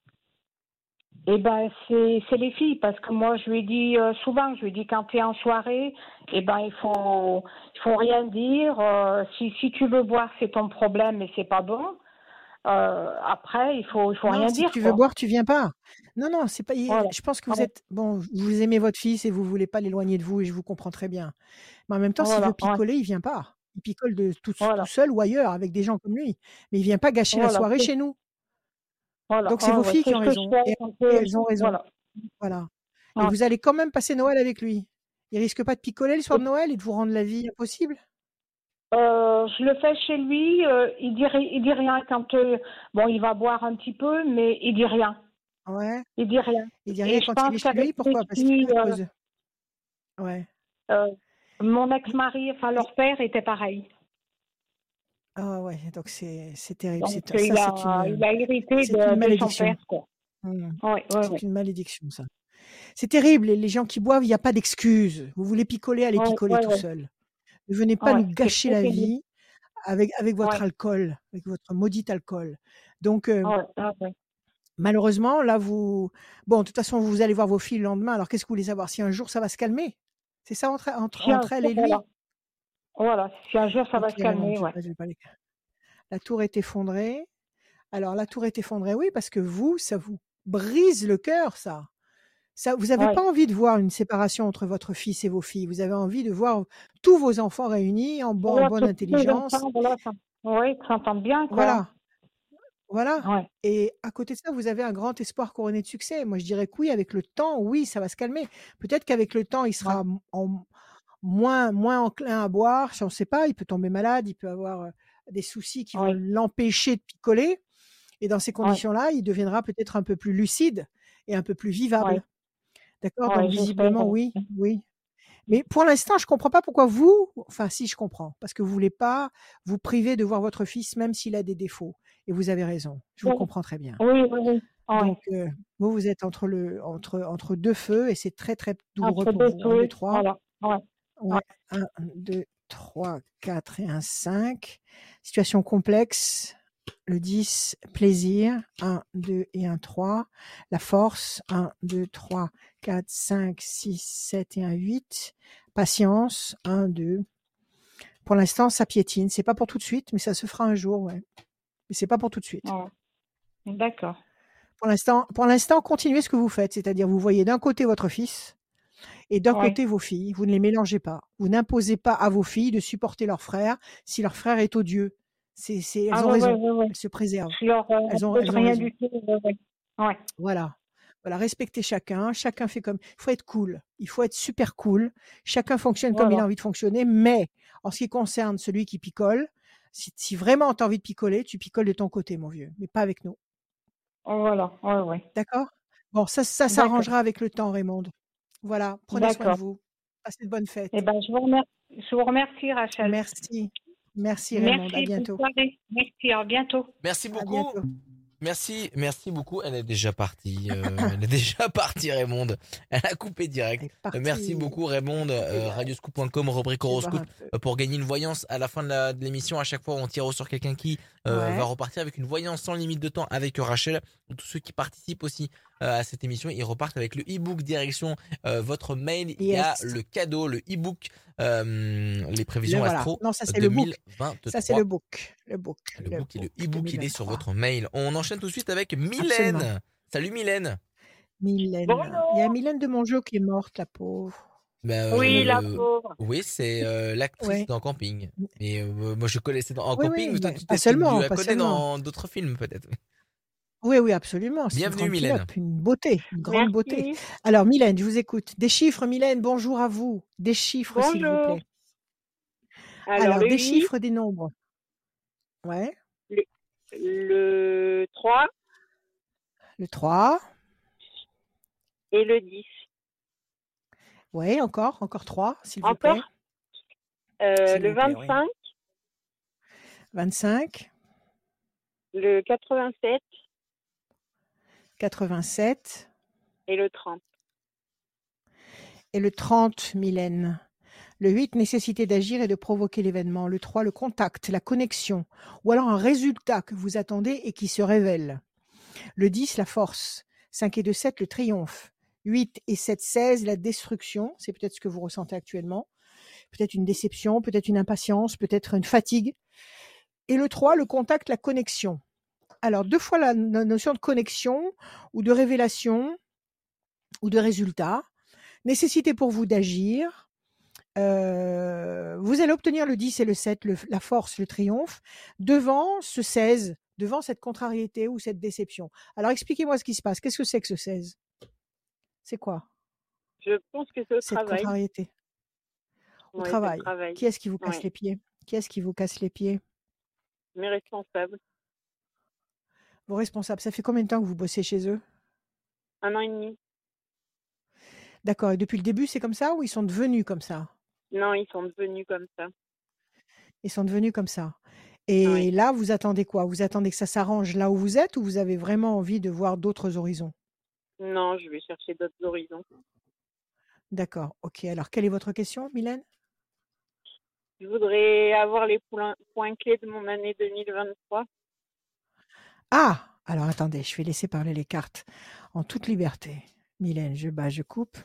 Eh ben, c'est c'est les filles parce que moi je lui dis euh, souvent, je lui dis quand tu es en soirée, eh ben il faut il faut rien dire. euh, si si tu veux boire, c'est ton problème et c'est pas bon. Euh, après, il faut il faut Non, rien si dire tu veux boire, tu viens pas. Non, non, c'est pas. Voilà. Je pense que vous êtes bon. Vous aimez votre fils et vous voulez pas l'éloigner de vous et je vous comprends très bien. Mais en même temps, s'il veut Ouais. picoler, il vient pas. Il picole de tout, tout seul ou ailleurs avec des gens comme lui. Mais il vient pas gâcher la soirée chez nous. Voilà. Donc c'est vos ouais. filles qui ont raison fais. et, donc, et elles ont raison. Voilà. Voilà. Et Ouais. vous allez quand même passer Noël avec lui. Il risque pas de picoler le soir de Noël et de vous rendre la vie impossible? Euh, je le fais chez lui. euh, il dit il dit rien quand euh, bon il va boire un petit peu, mais il dit rien. Ouais. Il dit rien. Il dit rien quand il est chez lui. Pourquoi? Parce qu'il filles, est à euh, cause. Ouais. euh, mon ex-mari, enfin leur père était pareil. Ah ouais. Donc c'est c'est terrible. Donc ça, il a c'est une il a hérité c'est de, une de son malédiction. père quoi. Ouais, ouais, C'est ouais. une malédiction, ça. C'est terrible. Les gens qui boivent, il n'y a pas d'excuse. Vous voulez picoler, allez picoler tout seul. Ne venez pas nous gâcher la vie avec, avec votre alcool, avec votre maudit alcool. Donc, euh, malheureusement, là, vous. Bon, de toute façon, vous allez voir vos filles le lendemain. Alors, qu'est-ce que vous voulez savoir? Si un jour ça va se calmer? C'est ça entre, entre, entre elle jour, et lui? Voilà. Si un jour ça va se calmer, ouais. pas- pas les- La tour est effondrée. Alors, la tour est effondrée, oui, parce que vous, ça vous brise le cœur, ça. Ça, vous n'avez Ouais. pas envie de voir une séparation entre votre fils et vos filles. Vous avez envie de voir tous vos enfants réunis en, bon- en Voilà, bonne intelligence. ouais, qu'ils s'entendent bien, quoi. Voilà. Voilà. Ouais. Et à côté de ça, vous avez un grand espoir couronné de succès. Moi, je dirais que oui, avec le temps, oui, ça va se calmer. Peut-être qu'avec le temps, il sera en- moins, moins enclin à boire. On ne sait pas. Il peut tomber malade. Il peut avoir euh, des soucis qui vont l'empêcher de picoler. Et dans ces conditions-là, il deviendra peut-être un peu plus lucide et un peu plus vivable. Ouais. D'accord? Donc, visiblement, oui. Oui. Mais pour l'instant, je comprends pas pourquoi vous, enfin si je comprends, parce que vous voulez pas vous priver de voir votre fils même s'il a des défauts. Et vous avez raison, je vous comprends très bien. Oui, oui. Donc euh, vous, vous êtes entre le entre entre deux feux et c'est très très douloureux Entre pour deux vous. Feux, trois. voilà. Ouais. Un, deux, trois, quatre et un cinq. Situation complexe. Le 10, plaisir. 1, 2 et un 3. La force. 1, 2, 3, 4, 5, 6, 7 et un 8. Patience. 1, 2. Pour l'instant, ça piétine. C'est pas pour tout de suite, mais ça se fera un jour, ouais. Mais c'est pas pour tout de suite. D'accord. Pour l'instant, pour l'instant, continuez ce que vous faites, c'est-à-dire vous voyez d'un côté votre fils et d'un Ouais. côté vos filles. Vous ne les mélangez pas. Vous n'imposez pas à vos filles de supporter leur frère si leur frère est odieux. C'est, c'est, elles Ah ont ouais, raison. ouais. Elles se préservent. Leur euh, Elles ont, elles ont rien raison. du tout. Voilà. Voilà, respectez chacun. Chacun fait comme. Il faut être cool. Il faut être super cool. Chacun fonctionne comme il a envie de fonctionner. Mais en ce qui concerne celui qui picole, si, si vraiment tu as envie de picoler, tu picoles de ton côté, mon vieux, mais pas avec nous. Voilà. Ouais, ouais. D'accord? Bon, ça, ça s'arrangera avec le temps, Raymond. Voilà, prenez soin de vous. Passez de bonnes fêtes. Eh ben, je vous remercie, je vous remercie Rachel. Merci. Merci, Raymond. Merci, À bientôt. Merci, à bientôt. Merci À beaucoup. bientôt. Merci, merci beaucoup. Elle est déjà partie. euh, elle est déjà partie, Raymond. Elle a coupé direct. Euh, Merci beaucoup, Raymond. Euh, Radioscoop.com, rubrique horoscope. Euh, Pour gagner une voyance à la fin de l'émission, à chaque fois, on tire au sort quelqu'un qui euh, Ouais. va repartir avec une voyance sans limite de temps avec Rachel. Tous ceux qui participent aussi à cette émission, ils repartent avec le e-book direction euh, votre mail. Il y a le cadeau, le e-book, euh, les Le prévisions voilà. astro Non, ça c'est le book. 2023. Ça c'est le book. Le book. Le book et le e-book, il est sur 2023. votre mail. On enchaîne tout de suite avec Mylène. Absolument. Salut Mylène. Mylène. Bonjour. Il y a Mylène de Mongeau qui est morte, la pauvre. Ben, Oui, la euh, pauvre. Oui, c'est euh, l'actrice Ouais. dans Camping. Et euh, moi, je connaissais dans en Oui, Camping, oui, mais toi, tu t'es- tu seulement, la pas connais dans d'autres films, peut-être. Oui, oui, absolument. C'est une Bienvenue, Mylène. pilote, une beauté, une grande beauté. Alors, Mylène, je vous écoute. Des chiffres, Mylène, bonjour à vous. Des chiffres, s'il vous plaît. Alors, des 8, chiffres, des nombres. Ouais. le 3 Le 3. et le 10. Ouais, encore, encore 3, s'il vous Encore plaît. Euh, S'il le vous plaît, oui. 25, 25, le 87 87 et le 30. et le 30, Mylène. Le 8, nécessité d'agir et de provoquer l'événement. Le 3, le contact, la connexion, ou alors un résultat que vous attendez et qui se révèle. Le 10, la force, 5 et 2, 7, le triomphe. 8 et 7, 16, la destruction. C'est peut-être ce que vous ressentez actuellement. Peut-être une déception, peut-être une impatience, peut-être une fatigue. Et le 3, le contact, la connexion. Alors, deux fois la no- notion de connexion ou de révélation ou de résultat. Nécessité pour vous d'agir. Euh, vous allez obtenir le 10 et le 7, le- la force, le triomphe, devant ce 16, devant cette contrariété ou cette déception. Alors, expliquez-moi ce qui se passe. Qu'est-ce que c'est que ce 16 C'est quoi? Je pense que c'est cette travail. contrariété Au Ouais, travail. travail. Qui est-ce qui vous casse Ouais. les pieds? Qui est-ce qui vous casse les pieds? Mes responsables. Vos responsables. Ça fait combien de temps que vous bossez chez eux? Un an et demi. D'accord. Et depuis le début, c'est comme ça ou ils sont devenus comme ça? Non, ils sont devenus comme ça. Ils sont devenus comme ça. Et Oui. là, vous attendez quoi? Vous attendez que ça s'arrange là où vous êtes ou vous avez vraiment envie de voir d'autres horizons? Non, je vais chercher d'autres horizons. D'accord. Ok. Alors, quelle est votre question, Mylène? Je voudrais avoir les points, points clés de mon année 2023. Ah Alors, attendez, je vais laisser parler les cartes en toute liberté. Mylène, je bats, je coupe.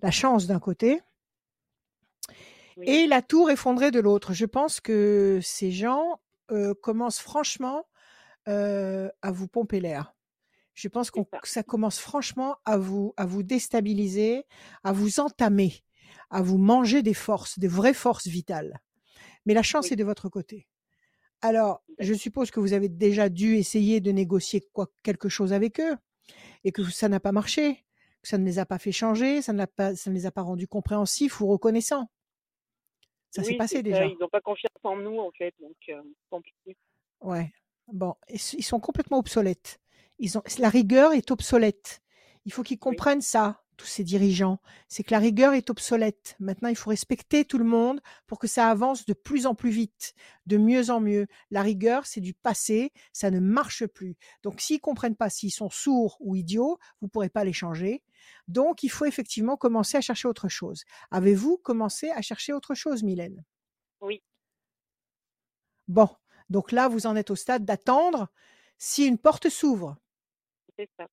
La chance d'un côté Oui. et la tour effondrée de l'autre. Je pense que ces gens euh, commencent franchement euh, à vous pomper l'air. Je pense qu'on, que ça commence franchement à vous, à vous déstabiliser, à vous entamer, à vous manger des forces, des vraies forces vitales. Mais la chance Oui. est de votre côté. Alors, je suppose que vous avez déjà dû essayer de négocier quoi, quelque chose avec eux et que ça n'a pas marché, que ça ne les a pas fait changer, ça, n'a pas, ça ne les a pas rendus compréhensifs ou reconnaissants. Ça s'est passé déjà. ça. Ils n'ont pas confiance en nous, en fait. Donc, euh, compliqué. Ouais. Bon, ils sont complètement obsolètes. Ils ont, la rigueur est obsolète. Il faut qu'ils Oui. comprennent ça, tous ces dirigeants. C'est que la rigueur est obsolète. Maintenant, il faut respecter tout le monde pour que ça avance de plus en plus vite, de mieux en mieux. La rigueur, c'est du passé, ça ne marche plus. Donc, s'ils comprennent pas, s'ils sont sourds ou idiots, vous pourrez pas les changer. Donc, il faut effectivement commencer à chercher autre chose. Avez-vous commencé à chercher autre chose, Mylène? Oui. Bon, donc là, vous en êtes au stade d'attendre si une porte s'ouvre. C'est ça.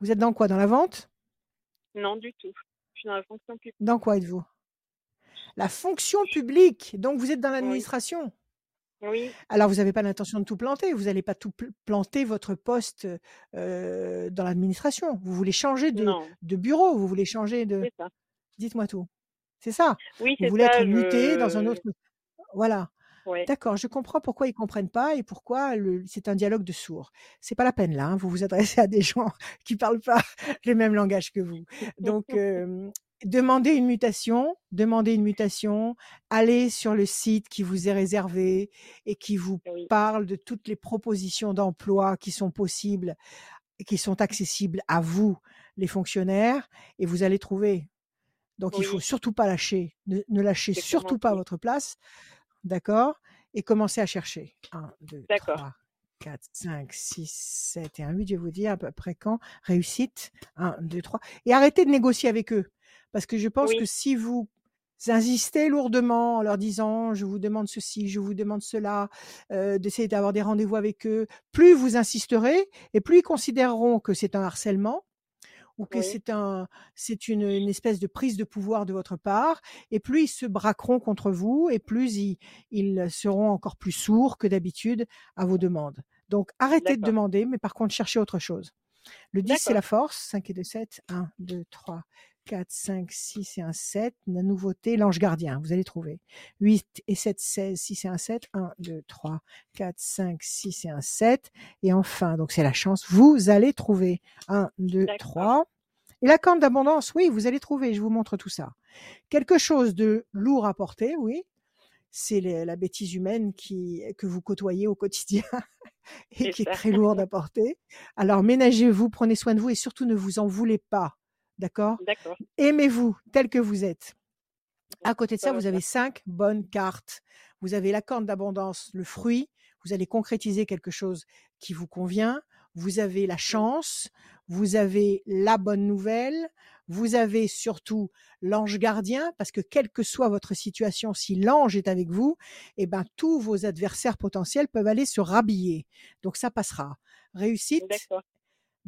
Vous êtes dans quoi? Dans la vente? Non, du tout. Je suis dans la fonction publique. Dans quoi êtes-vous? La fonction publique. Donc, vous êtes dans l'administration. Oui, Alors, vous n'avez pas l'intention de tout planter. Vous n'allez pas tout pl- planter votre poste euh, dans l'administration. Vous voulez changer de, bureau. Vous voulez changer de. c'est ça. Dites-moi tout. C'est ça. Oui, Vous c'est voulez ça. être muté dans un autre. Voilà. D'accord, je comprends pourquoi ils comprennent pas et pourquoi le- c'est un dialogue de sourds. C'est pas la peine là, hein, vous vous adressez à des gens qui parlent pas le même langage que vous. Donc, euh, demandez une mutation, demandez une mutation, allez sur le site qui vous est réservé et qui vous Oui. parle de toutes les propositions d'emploi qui sont possibles et qui sont accessibles à vous, les fonctionnaires, et vous allez trouver. Donc, il faut Oui. surtout pas lâcher, ne, ne lâchez surtout pas votre place. D'accord? Et commencez à chercher. 1, 2, D'accord. 3, 4, 5, 6, 7 et un 8. Je vais vous dire à peu près quand. Réussite. 1, 2, 3. Et arrêtez de négocier avec eux. Parce que je pense Oui. que si vous insistez lourdement en leur disant je vous demande ceci, je vous demande cela, euh, d'essayer d'avoir des rendez-vous avec eux, plus vous insisterez et plus ils considéreront que c'est un harcèlement ou que Oui. c'est un, c'est une, une espèce de prise de pouvoir de votre part, et plus ils se braqueront contre vous, et plus ils, ils seront encore plus sourds que d'habitude à vos demandes. Donc arrêtez de demander, mais par contre cherchez autre chose. Le 10, c'est la force, 5 et 2, 7, 1, 2, 3, 4, 5, 6 et 1, 7. La nouveauté, l'ange gardien, vous allez trouver. 8 et 7, 16, 6 et 1, 7. 1, 2, 3, 4, 5, 6 et 1, 7. Et enfin, donc c'est la chance, vous allez trouver 1, 2, D'accord. 3. Et la corne d'abondance, oui, vous allez trouver, je vous montre tout ça. Quelque chose de lourd à porter, oui. C'est la bêtise humaine qui, que vous côtoyez au quotidien et qui est très lourde à porter. Alors ménagez-vous, prenez soin de vous et surtout ne vous en voulez pas. D'accord? Aimez-vous tel que vous êtes. À côté de ça, vous avez cinq bonnes cartes. Vous avez la corne d'abondance, le fruit. Vous allez concrétiser quelque chose qui vous convient. Vous avez la chance. Vous avez la bonne nouvelle. Vous avez surtout l'ange gardien, parce que quelle que soit votre situation, si l'ange est avec vous, eh ben, tous vos adversaires potentiels peuvent aller se rhabiller. Donc ça passera. Réussite?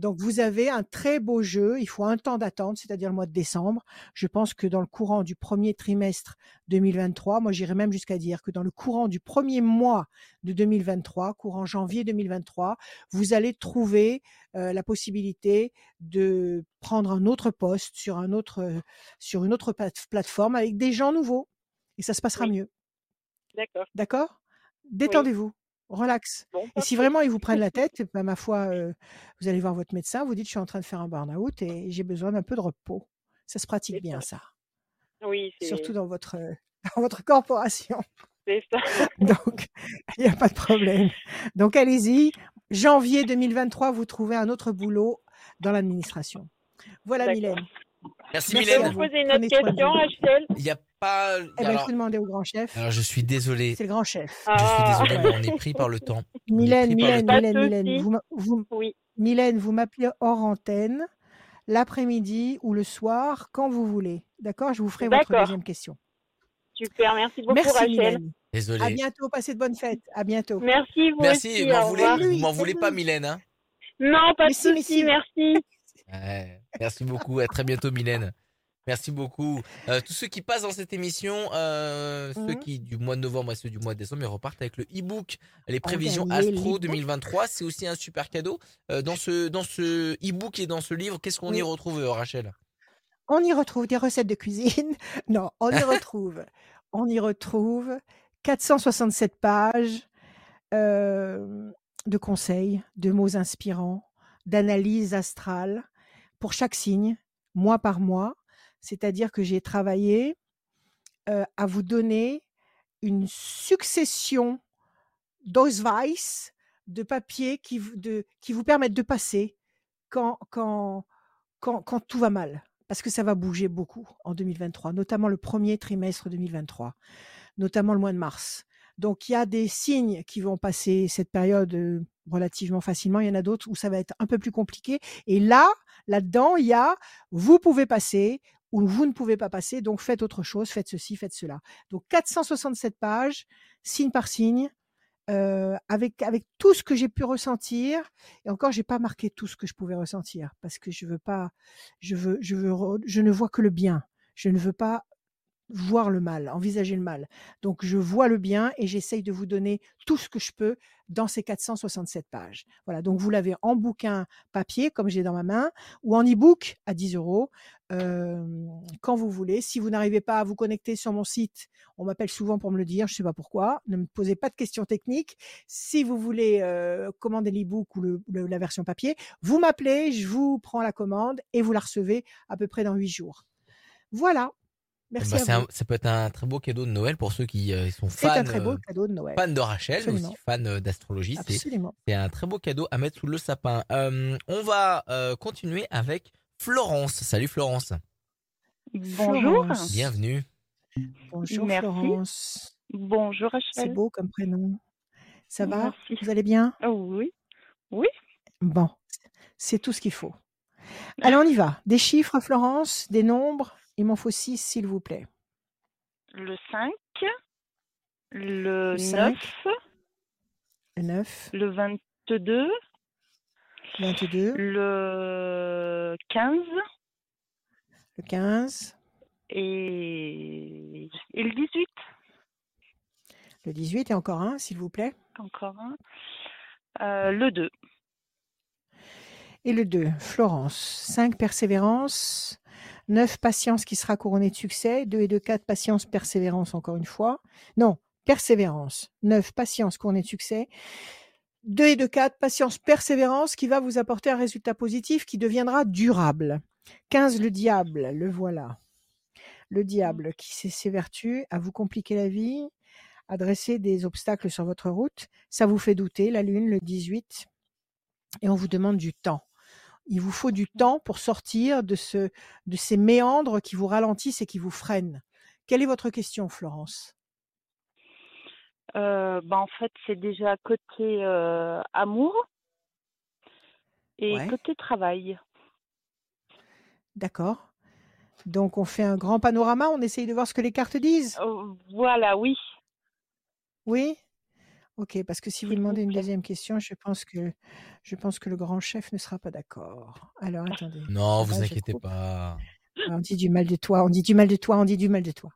Donc vous avez un très beau jeu. Il faut un temps d'attente, c'est-à-dire le mois de décembre. Je pense que dans le courant du premier trimestre 2023, moi j'irais même jusqu'à dire que dans le courant du premier mois de 2023, courant janvier 2023, vous allez trouver euh, la possibilité de prendre un autre poste sur un autre euh, sur une autre plate- plateforme avec des gens nouveaux et ça se passera Oui. mieux. D'accord. D'accord? Détendez-vous, relax. Bon, Et si vraiment ils vous prennent la tête, ben, ma foi, euh, vous allez voir votre médecin, vous dites je suis en train de faire un burn-out et j'ai besoin d'un peu de repos. Ça se pratique bien ça. ça, Oui, c'est surtout dans votre euh, dans votre corporation. c'est ça. Donc il n'y a pas de problème. Donc allez-y, janvier 2023, vous trouvez un autre boulot dans l'administration. Voilà. Mylène. Merci, Merci Je à Mylène. vous vous. poser une autre question, vous. Rachel Il n'y a pas. Eh ben, Alors, faut demander au grand chef. alors, je suis désolé. C'est le grand chef. Je suis Ah, désolé, mais on est pris par le temps. Mylène, Mylène, temps. Mylène, Mylène, vous, vous, oui. Mylène, vous m'appelez hors antenne, l'après-midi ou le soir, quand vous voulez. D'accord? Je vous ferai votre deuxième question. Super, merci beaucoup, Merci Rachel. Mylène. À Désolé. bientôt, passez de bonnes fêtes. À bientôt. Merci, vous Merci, aussi. m'en au voulez, revoir. vous m'en voulez pas, Mylène. Hein? Non, pas de si, souci, merci. Ouais, merci beaucoup. À très bientôt, Mylène. Merci beaucoup. Euh, tous ceux qui passent dans cette émission, euh, ceux Mhm. qui du mois de novembre et ceux du mois de décembre, ils repartent avec le e-book Les prévisions gagner Astro l'e-book. 2023. C'est aussi un super cadeau. Euh, dans ce dans ce e-book et dans ce livre, qu'est-ce qu'on y retrouve, Rachel? On y retrouve des recettes de cuisine. Non, on y retrouve, on y retrouve 467 pages de conseils, de mots inspirants, d'analyses astrales pour chaque signe, mois par mois. C'est-à-dire que j'ai travaillé euh, à vous donner une succession d'Ausweis, de papiers qui, vous- permettent de passer quand tout va mal. Parce que ça va bouger beaucoup en 2023, notamment le premier trimestre 2023, notamment le mois de mars. Donc il y a des signes qui vont passer cette période euh, relativement facilement. Il y en a d'autres où ça va être un peu plus compliqué. Et là, là-dedans, il y a vous pouvez passer ou vous ne pouvez pas passer. Donc faites autre chose, faites ceci, faites cela. Donc 467 pages, signe par signe, euh, avec avec tout ce que j'ai pu ressentir. Et encore, j'ai pas marqué tout ce que je pouvais ressentir parce que je veux pas, je veux, je veux, je ne vois que le bien. Je ne veux pas voir le mal, envisager le mal. Donc je vois le bien et j'essaye de vous donner tout ce que je peux dans ces 467 pages. Voilà, donc vous l'avez en bouquin papier comme j'ai dans ma main ou en e-book à 10 euros quand vous voulez. Si vous n'arrivez pas à vous connecter sur mon site, on m'appelle souvent pour me le dire, je ne sais pas pourquoi. Ne me posez pas de questions techniques. Si vous voulez euh, commander l'e-book ou la version papier, vous m'appelez, je vous prends la commande et vous la recevez à peu près dans 8 jours. Voilà. Merci Bah, à c'est vous. un- Ça peut être un très beau cadeau de Noël pour ceux qui euh, sont C'est fans, un très beau euh, cadeau de Noël. fans de Rachel, mais aussi fans euh, d'astrologie. C'est Absolument. C'est un très beau cadeau à mettre sous le sapin. Euh, on va euh, continuer avec Florence. Salut Florence. Bonjour. Florence. Bienvenue. Bonjour Merci. Florence. Bonjour, C'est Rachel. beau comme prénom. Ça va? Merci. Vous allez bien? Oh, oui. Bon, c'est tout ce qu'il faut. Allez, on y va. Des chiffres, Florence, des nombres? Il m'en faut six, s'il vous plaît. Le 5, le, Le 9, cinq. Le 9, le 22, 22, le 15 le 15, et, et le 18. le 18 et encore un, s'il vous plaît. Encore un. Euh, le 2. Et le 2, Florence. 5, persévérance. 9, patience qui sera couronnée de succès. 2 et 2, 4, patience, persévérance encore une fois. Non, persévérance. 9, patience couronnée de succès. 2 et 2, 4, patience, persévérance qui va vous apporter un résultat positif qui deviendra durable. 15, le diable, le voilà. Le diable qui s'est s'évertue à vous compliquer la vie, à dresser des obstacles sur votre route. Ça vous fait douter, la lune, le 18. Et on vous demande du temps. Il vous faut du temps pour sortir de, ce, de ces méandres qui vous ralentissent et qui vous freinent. Quelle est votre question, Florence? Euh, bah, en fait, c'est déjà côté euh, amour et Ouais. côté travail. D'accord. Donc on fait un grand panorama, on essaye de voir ce que les cartes disent? Euh, voilà, oui. Oui? Ok, parce que si vous demandez une deuxième question, je pense que je pense que le grand chef ne sera pas d'accord. Alors attendez, Non, vous je inquiétez pas. Ah, On dit du mal de toi, on dit du mal de toi, on dit du mal de toi.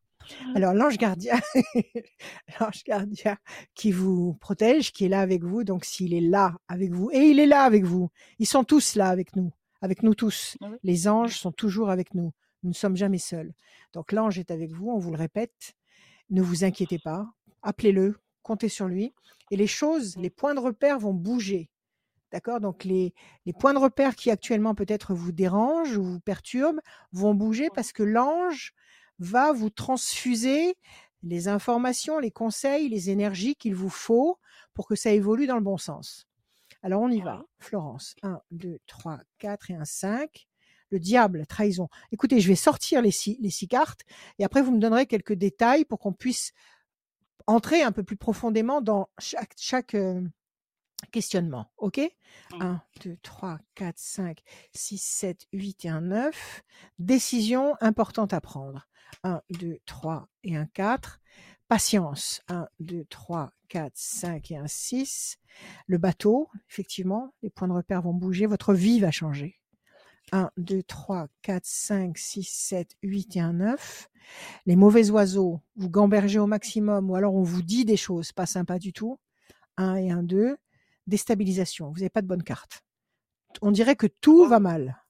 Alors l'ange gardien, l'ange gardien qui vous protège, qui est là avec vous, donc s'il est là avec vous, et il est là avec vous, ils sont tous là avec nous, avec nous tous. Ah oui. Les anges sont toujours avec nous. Nous ne sommes jamais seuls. Donc l'ange est avec vous, on vous le répète. Ne vous inquiétez pas, appelez-le, comptez sur lui. Et les choses, les points de repère vont bouger. D'accord? Donc les, les points de repère qui actuellement peut-être vous dérangent ou vous perturbent vont bouger parce que l'ange va vous transfuser les informations, les conseils, les énergies qu'il vous faut pour que ça évolue dans le bon sens. Alors on y va. Florence, 1, 2, 3, 4 et un 5. Le diable, trahison. Écoutez, je vais sortir les six, les six cartes et après vous me donnerez quelques détails pour qu'on puisse entrer un peu plus profondément dans chaque, chaque euh, questionnement. OK? Mm. 1, 2, 3, 4, 5, 6, 7, 8 et un 9. Décision importante à prendre. 1, 2, 3 et un 4. Patience. 1, 2, 3, 4, 5 et un 6. Le bateau, effectivement, les points de repère vont bouger. Votre vie va changer. 1, 2, 3, 4, 5, 6, 7, 8 et un 9. Les mauvais oiseaux, vous gambergez au maximum ou alors on vous dit des choses pas sympas du tout. 1 et un 2. Déstabilisation, vous n'avez pas de bonne carte. On dirait que tout Oh va mal.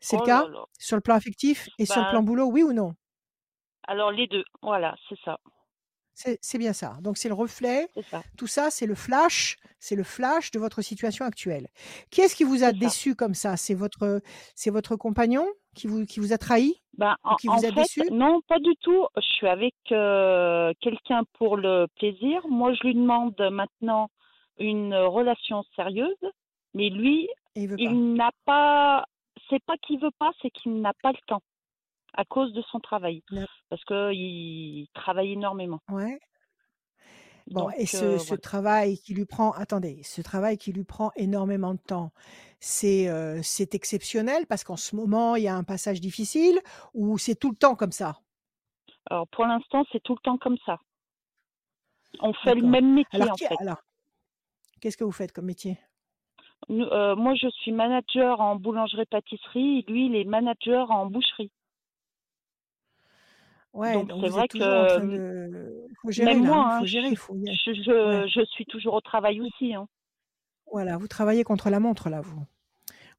C'est le oh cas? là là. Sur le plan affectif et sur le Ben, plan boulot, oui ou non? Alors les deux, voilà, c'est ça, C'est bien ça. Donc c'est le reflet. ça, Tout ça, c'est le flash. C'est le flash de votre situation actuelle. Qui est-ce qui vous a ça. déçu comme ça? C'est votre, c'est votre compagnon qui vous, qui vous a trahi en, qui en vous a fait, déçu? non, pas du tout. Je suis avec euh, quelqu'un pour le plaisir. Moi, je lui demande maintenant une relation sérieuse, mais lui, il n'a pas. C'est pas qu'il veut pas, c'est qu'il n'a pas le temps à cause de son travail, D'ac- parce que il travaille énormément. Ouais. Bon, Donc et ce, euh, ce voilà. travail qui lui prend, attendez, ce travail qui lui prend énormément de temps, c'est euh, c'est exceptionnel parce qu'en ce moment, il y a un passage difficile ou c'est tout le temps comme ça? Alors pour l'instant, c'est tout le temps comme ça. On fait le même métier Alors, en fait. alors, qu'est-ce que vous faites comme métier? Nous- euh, moi, je suis manager en boulangerie-pâtisserie, lui, il est manager en boucherie. Ouais, Donc c'est vrai que de, faut gérer même là, moi, hein, hein, faut je, gérer, faut je, Ouais. je, je suis toujours au travail aussi. Hein. Voilà, vous travaillez contre la montre là, vous.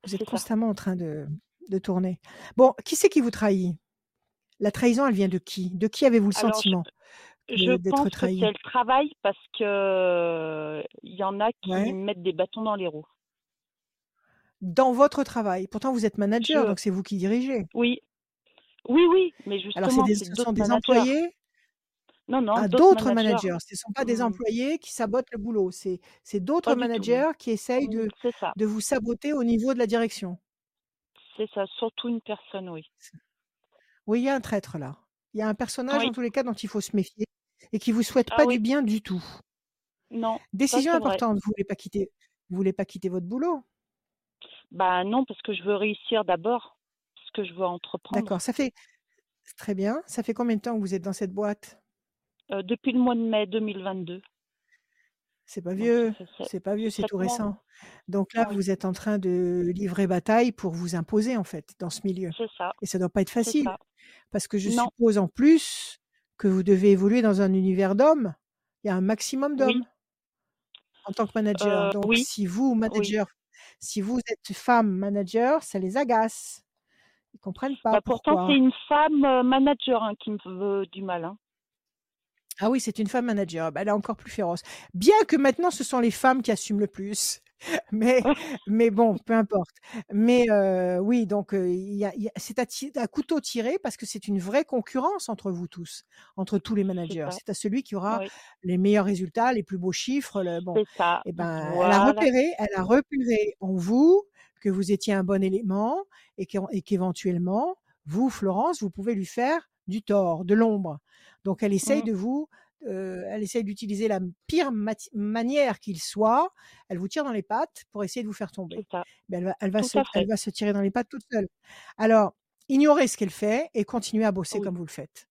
Vous êtes ça. constamment en train de, de tourner. Bon, qui c'est qui vous trahit? La trahison, elle vient de qui? De qui avez-vous le Alors, je, sentiment je de- d'être pense que c'est le travail parce que euh, il y en a qui Ouais. mettent des bâtons dans les roues. Dans votre travail. Pourtant, vous êtes manager, Je, donc c'est vous qui dirigez. oui, oui, oui, mais Alors, justement, des, c'est ce sont des managers. employés Non, non, à d'autres d'autres managers. managers. Ce ne sont pas des Hmm, employés qui sabotent le boulot. C'est d'autres managers qui essayent Hmm, de, vous saboter au niveau de la direction. c'est ça. Surtout une personne, oui. Oui, il y a un traître là. Il y a un personnage, Oui. en tous les cas, dont il faut se méfier et qui vous souhaite Ah pas oui, du bien du tout. non, Décision vrai. importante, vous voulez pas quitter, vous voulez pas quitter votre boulot? Bah non, parce que je veux réussir d'abord, que je veux entreprendre. D'accord, ça fait très bien. Ça fait combien de temps que vous êtes dans cette boîte? Euh, depuis le mois de mai 2022. C'est pas vieux, c'est pas vieux, c'est tout récent. Donc là, Oui, vous êtes en train de livrer bataille pour vous imposer en fait dans ce milieu. c'est ça, Et ça doit pas être facile parce que je Non, suppose en plus que vous devez évoluer dans un univers d'hommes. Il y a un maximum oui, d'hommes en tant que manager. euh, Donc oui, si vous, manager, si vous êtes femme manager, ça les agace. Comprennent pas Bah pourtant, c'est une femme euh, manager hein, qui me veut du mal. Hein. Ah oui, c'est une femme manager. Bah, elle est encore plus féroce. Bien que maintenant, ce sont les femmes qui assument le plus. Mais, mais bon, peu importe. Mais euh, oui, donc euh, il y a, il y a- c'est à, couteau tiré parce que c'est une vraie concurrence entre vous tous, entre tous les managers. C'est à celui qui aura Oui, les meilleurs résultats, les plus beaux chiffres. Le, bon, c'est ça. eh ben, elle a Voilà. repéré, elle a repéré en vous que vous étiez un bon élément et qu'é- et qu'éventuellement, vous, Florence, vous pouvez lui faire du tort, de l'ombre. Donc, elle essaye Mm, de vous, euh, elle essaye d'utiliser la pire manière qu'il soit. Elle vous tire dans les pattes pour essayer de vous faire tomber. Mais elle va, elle va Tout se, à elle fait. va se tirer dans les pattes toute seule. Alors, ignorez ce qu'elle fait et continuez à bosser Oui, comme vous le faites.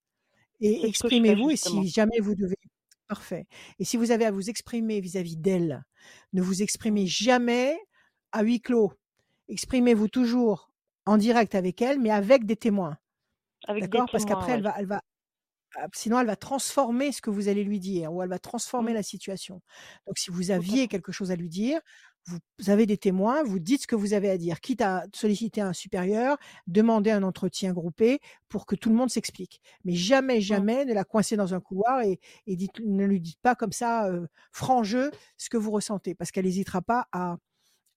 Et exprimez-vous. Et si jamais vous devez Parfait. Et si vous avez à vous exprimer vis-à-vis d'elle, ne vous exprimez jamais à huis clos. Exprimez-vous toujours en direct avec elle, mais avec des témoins. Avec des D'accord? Parce qu'après, elle va, elle va, ah, sinon, elle va transformer ce que vous allez lui dire, ou elle va transformer Mm. la situation. Donc, si vous aviez quelque chose à lui dire, vous vous avez des témoins, vous dites ce que vous avez à dire, quitte à solliciter un supérieur, demander un entretien groupé pour que tout le monde s'explique. Mais jamais, jamais ne la coincer dans un couloir et, et dites- ne lui dites pas comme ça, euh, franc jeu, ce que vous ressentez, parce qu'elle n'hésitera pas à,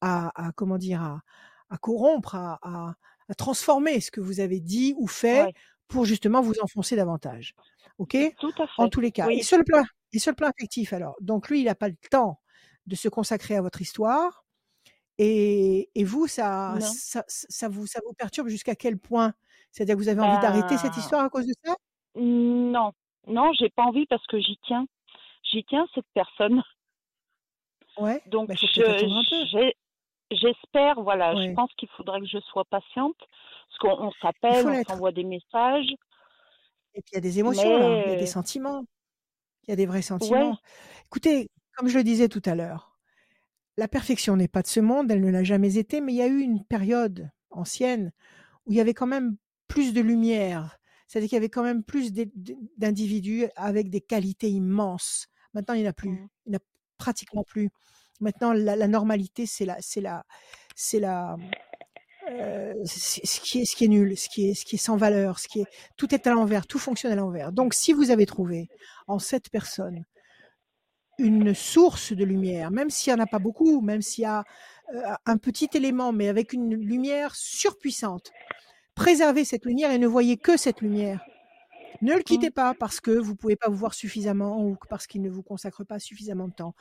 à, à, comment dire, à, à corrompre, à, transformer ce que vous avez dit ou fait Ouais. pour justement vous enfoncer davantage. OK? Tout à En fait. tous les cas. Oui. Et sur le plan, et sur le plan affectif, alors, donc lui, il n'a pas le temps de se consacrer à votre histoire. Et, et vous, ça, ça, ça vous, ça vous perturbe jusqu'à quel point? C'est-à-dire que vous avez envie d'arrêter cette Ben, histoire à cause de ça? Non, non, j'ai pas envie parce que j'y tiens. J'y tiens cette personne. Ouais. Donc Bah, je- j'espère, voilà, Ouais. je pense qu'il faudrait que je sois patiente parce qu'on s'appelle, on s'envoie des messages, Et puis il y a des émotions là, il y a des sentiments, il y a des vrais ouais, sentiments. Écoutez, comme je le disais tout à l'heure, la perfection n'est pas de ce monde, elle ne l'a jamais été, mais il y a eu une période ancienne où il y avait quand même plus de lumière, c'est-à-dire qu'il y avait quand même plus d'individus avec des qualités immenses. Maintenant, il n'y en a plus, Mm. il n'y en a pratiquement plus. Maintenant, la, la normalité, c'est la, c'est la, c'est la, euh, ce qui est, ce qui est nul, ce qui est, ce qui est sans valeur, ce qui est, tout est à l'envers, tout fonctionne à l'envers. Donc, si vous avez trouvé en cette personne une source de lumière, même s'il n'y en a pas beaucoup, même s'il y a euh, un petit élément, mais avec une lumière surpuissante, préservez cette lumière et ne voyez que cette lumière. Ne le quittez Mm. pas parce que vous pouvez pas vous voir suffisamment ou parce qu'il ne vous consacre pas suffisamment de temps.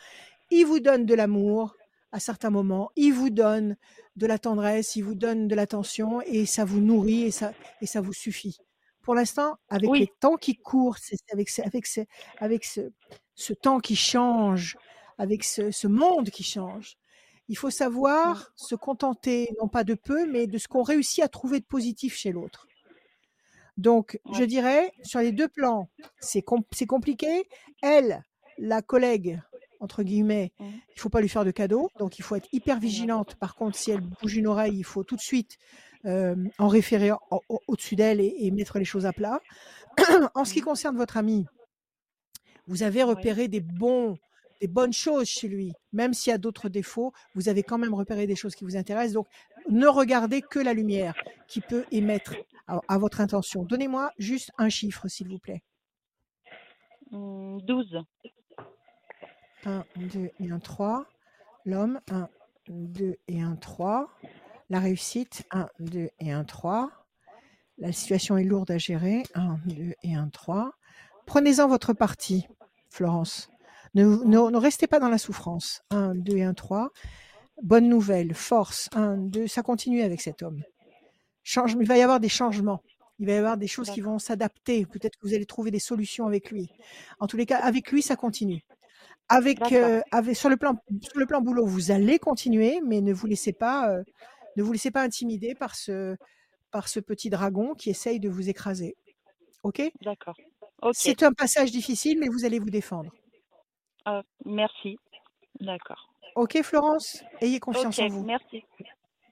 Il vous donne de l'amour à certains moments, il vous donne de la tendresse, il vous donne de l'attention et ça vous nourrit et ça, et ça vous suffit. Pour l'instant, avec Oui. les temps qui courent, avec, ce, avec, ce, avec ce, ce temps qui change, avec ce, monde qui change, il faut savoir se contenter, non pas de peu, mais de ce qu'on réussit à trouver de positif chez l'autre. Donc, je dirais, sur les deux plans, c'est com- c'est compliqué. Elle, la collègue, entre guillemets, Mm. il faut pas lui faire de cadeaux. Donc, il faut être hyper vigilante. Par contre, si elle bouge une oreille, il faut tout de suite euh, en référer au- au- au-dessus d'elle et, et mettre les choses à plat. en ce qui Mm. concerne votre ami, vous avez Ouais. repéré des bons, des bonnes choses chez lui, même s'il y a d'autres défauts, vous avez quand même repéré des choses qui vous intéressent. Donc, ne regardez que la lumière qui peut émettre à, à votre intention. Donnez-moi juste un chiffre, s'il vous plaît. Mm, 12. 1, 2 et 1, 3. L'homme, 1, 2 et 1, 3. La réussite, 1, 2 et 1, 3. La situation est lourde à gérer, 1, 2 et 1, 3. Prenez-en votre parti, Florence. Ne, ne- ne restez pas dans la souffrance. 1, 2 et 1, 3. Bonne nouvelle, force, 1, 2. Ça continue avec cet homme. Change, il va y avoir des changements. Il va y avoir des choses qui vont s'adapter. Peut-être que vous allez trouver des solutions avec lui. En tous les cas, avec lui, ça continue. Avec, euh, avec sur le plan sur le plan boulot, vous allez continuer, mais ne vous laissez pas euh, ne vous laissez pas intimider par ce par ce petit dragon qui essaye de vous écraser. Ok? D'accord. C'est un passage difficile, mais vous allez vous défendre. Ah, merci. D'accord. Ok, Florence? Ayez confiance en vous. merci.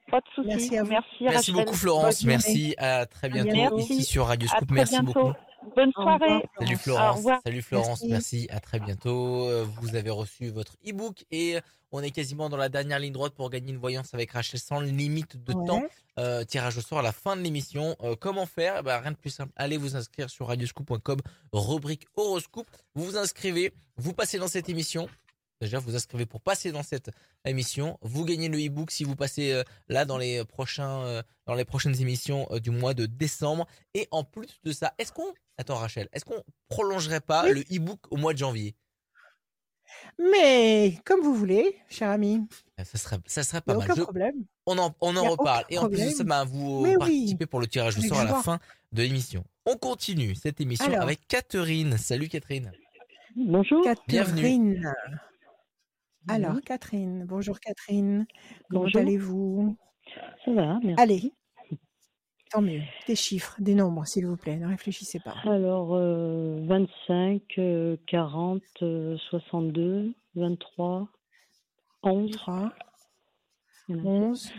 Pas de souci. Merci à vous. Merci, beaucoup Florence, merci, à très bientôt ici sur Radio Scoop. Merci bientôt. beaucoup. Bonne Au revoir, soirée. Salut Florence, salut Florence, Merci. merci, à très bientôt. Euh, Vous avez reçu votre e-book et on est quasiment dans la dernière ligne droite pour gagner une voyance avec Rachel sans limite de Ouais. temps. Euh, tirage au sort à la fin de l'émission. Euh, comment faire? Eh ben, Rien de plus simple. Allez vous inscrire sur radioscoop.com, rubrique horoscope. Vous vous inscrivez, vous passez dans cette émission. Déjà, vous inscrivez pour passer dans cette émission. Vous gagnez le e-book si vous passez euh, là dans les prochains, euh, dans les prochaines émissions euh, du mois de décembre. Et en plus de ça, est-ce qu'on, attends Rachel, est-ce qu'on prolongerait pas Oui. le e-book au mois de janvier? Mais comme vous voulez, cher ami, Euh, Ça serait, ça serait pas mal. aucun Je- problème. on en, on en reparle. Et en plus de ça, bah, vous Mais oui. participez pour le tirage au sort à la fin de l'émission. On continue cette émission Alors. avec Catherine. Salut Catherine. Bonjour. Bienvenue. Catherine. Alors, Catherine. Bonjour Catherine. Comment Bonjour. allez-vous? Ça va, merci. Allez. Tant mieux. Des chiffres, des nombres, s'il vous plaît. Ne réfléchissez pas. Alors, euh, 25, euh, 40, euh, 62, 23, 11. 3, Il y en a- 11.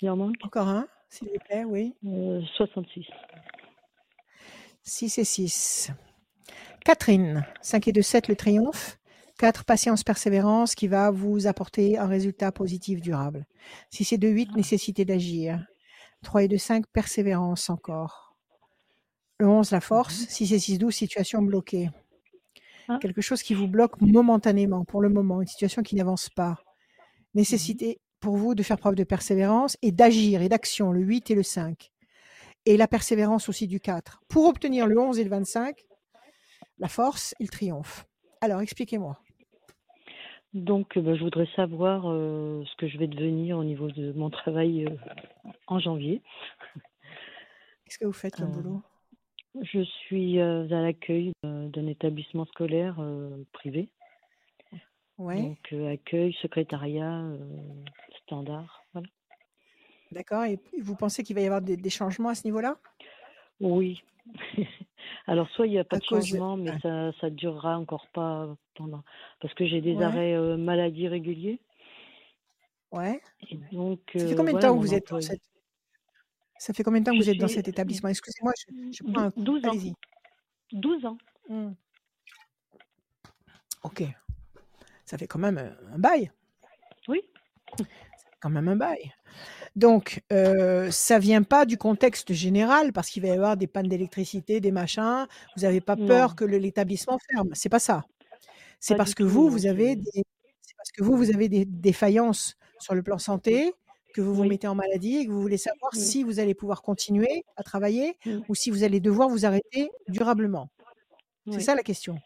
il en manque Encore un, s'il vous plaît, oui. Euh, 66. 6 et 6. Catherine, 5 et 2, 7, le triomphe. 4, patience, persévérance, qui va vous apporter un résultat positif durable. 6 et 2, 8, nécessité d'agir. 3 et 2, 5, persévérance encore. Le 11, la force. 6 et 6, 12, situation bloquée. Ah. Quelque chose qui vous bloque momentanément, pour le moment, une situation qui n'avance pas. Nécessité pour vous de faire preuve de persévérance et d'agir et d'action, le 8 et le 5 et la persévérance aussi du 4, pour obtenir le 11 et le 25, la force et le triomphe. Alors, expliquez-moi. Donc, euh, bah, je voudrais savoir euh, ce que je vais devenir au niveau de mon travail euh, en janvier. Qu'est-ce que vous faites comme boulot? Je suis à l'accueil d'un établissement scolaire privé. Oui, Donc, accueil, secrétariat, standard. Voilà. d'accord. Et vous pensez qu'il va y avoir des, des changements à ce niveau-là? Oui. Alors, soit il n'y a pas À de changement, mais ouais. ça ça durera encore pas Parce que j'ai des Ouais. arrêts euh, maladie réguliers. Ouais. Et donc, Ça fait combien de temps que vous êtes dans employé- cette... Ça fait combien de temps que Je vous êtes dans suis- cet établissement? Excusez-moi, je, prends un coup. 12 ans. Allez-y. 12 ans. Hmm. Ok. Ça fait quand même un bail. Oui. quand même un bail. Donc, euh, ça vient pas du contexte général parce qu'il va y avoir des pannes d'électricité, des machins. Vous n'avez pas peur que l'établissement ferme. C'est pas ça. C'est parce que vous, vous avez des, c'est parce que vous, vous avez des défaillances sur le plan santé, que vous vous Oui. mettez en maladie et que vous voulez savoir Oui. si vous allez pouvoir continuer à travailler Oui. ou si vous allez devoir vous arrêter durablement. C'est ça la question.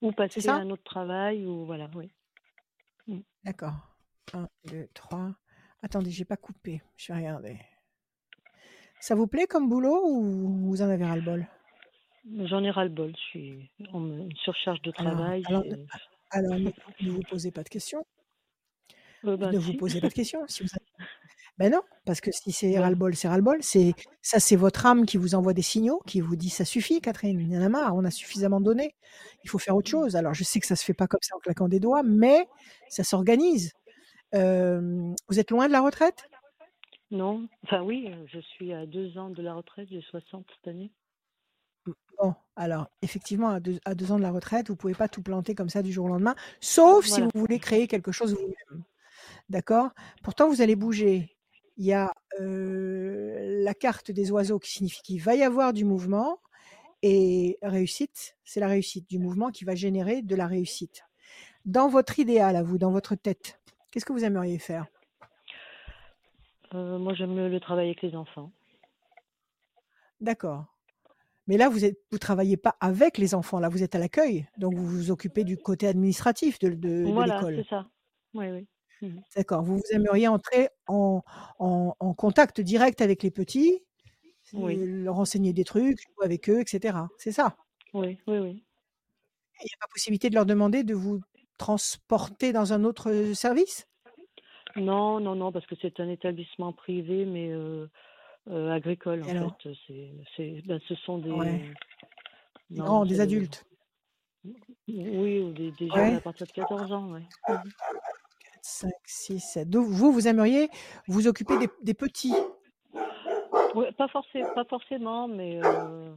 Ou passer ça? à un autre travail, ou voilà, oui. D'accord. 1, 2, 3. Attendez, j'ai pas coupé. Je vais regarder. Ça vous plaît comme boulot ou vous en avez ras-le-bol? J'en ai ras-le-bol. Je suis en une surcharge de travail. alors, ne, ne vous posez pas de questions. Euh, ben, ne vous si. posez pas de questions. Si vous avez- Ben non, parce que si c'est Ouais. ras-le-bol, c'est ras-le-bol. C'est, ça, c'est votre âme qui vous envoie des signaux, qui vous dit ça suffit, Catherine, il y en a marre, on a suffisamment donné. Il faut faire autre chose. Alors, je sais que ça se fait pas comme ça en claquant des doigts, mais ça s'organise. Euh, vous êtes loin de la retraite? Non, enfin oui, je suis à deux ans de la retraite, j'ai 60 cette année. Bon, alors, effectivement, à deux, à ans de la retraite, vous pouvez pas tout planter comme ça du jour au lendemain, sauf si Voilà. vous voulez créer quelque chose vous-même. D'accord? Pourtant, vous allez bouger. Il y a euh, la carte des oiseaux qui signifie qu'il va y avoir du mouvement et réussite, c'est la réussite du mouvement qui va générer de la réussite. Dans votre idéal, à vous, dans votre tête, qu'est-ce que vous aimeriez faire? Euh, moi, j'aime le, le travail avec les enfants. D'accord. Mais là, vous êtes, vous travaillez pas avec les enfants, là, vous êtes à l'accueil, donc vous vous occupez du côté administratif de, de- de voilà, l'école. c'est ça. Oui, oui. Mhm. D'accord. Vous, vous aimeriez entrer en, en- en contact direct avec les petits, Oui. euh, leur enseigner des trucs, jouer avec eux, etc. C'est ça? Oui, oui, oui. Il n'y a pas possibilité de leur demander de vous transporter dans un autre euh, service? Non, non, non, parce que c'est un établissement privé, mais euh, euh, agricole, en fait. Ben, ce sont des... Ouais. Non, grands, des adultes. Oui, ou des, des Ouais. jeunes à partir de 14 ans, oui. 5, 6, 7. Donc, vous, vous aimeriez vous occuper des, des petits? Ouais, pas, forcé, pas forcément, mais euh,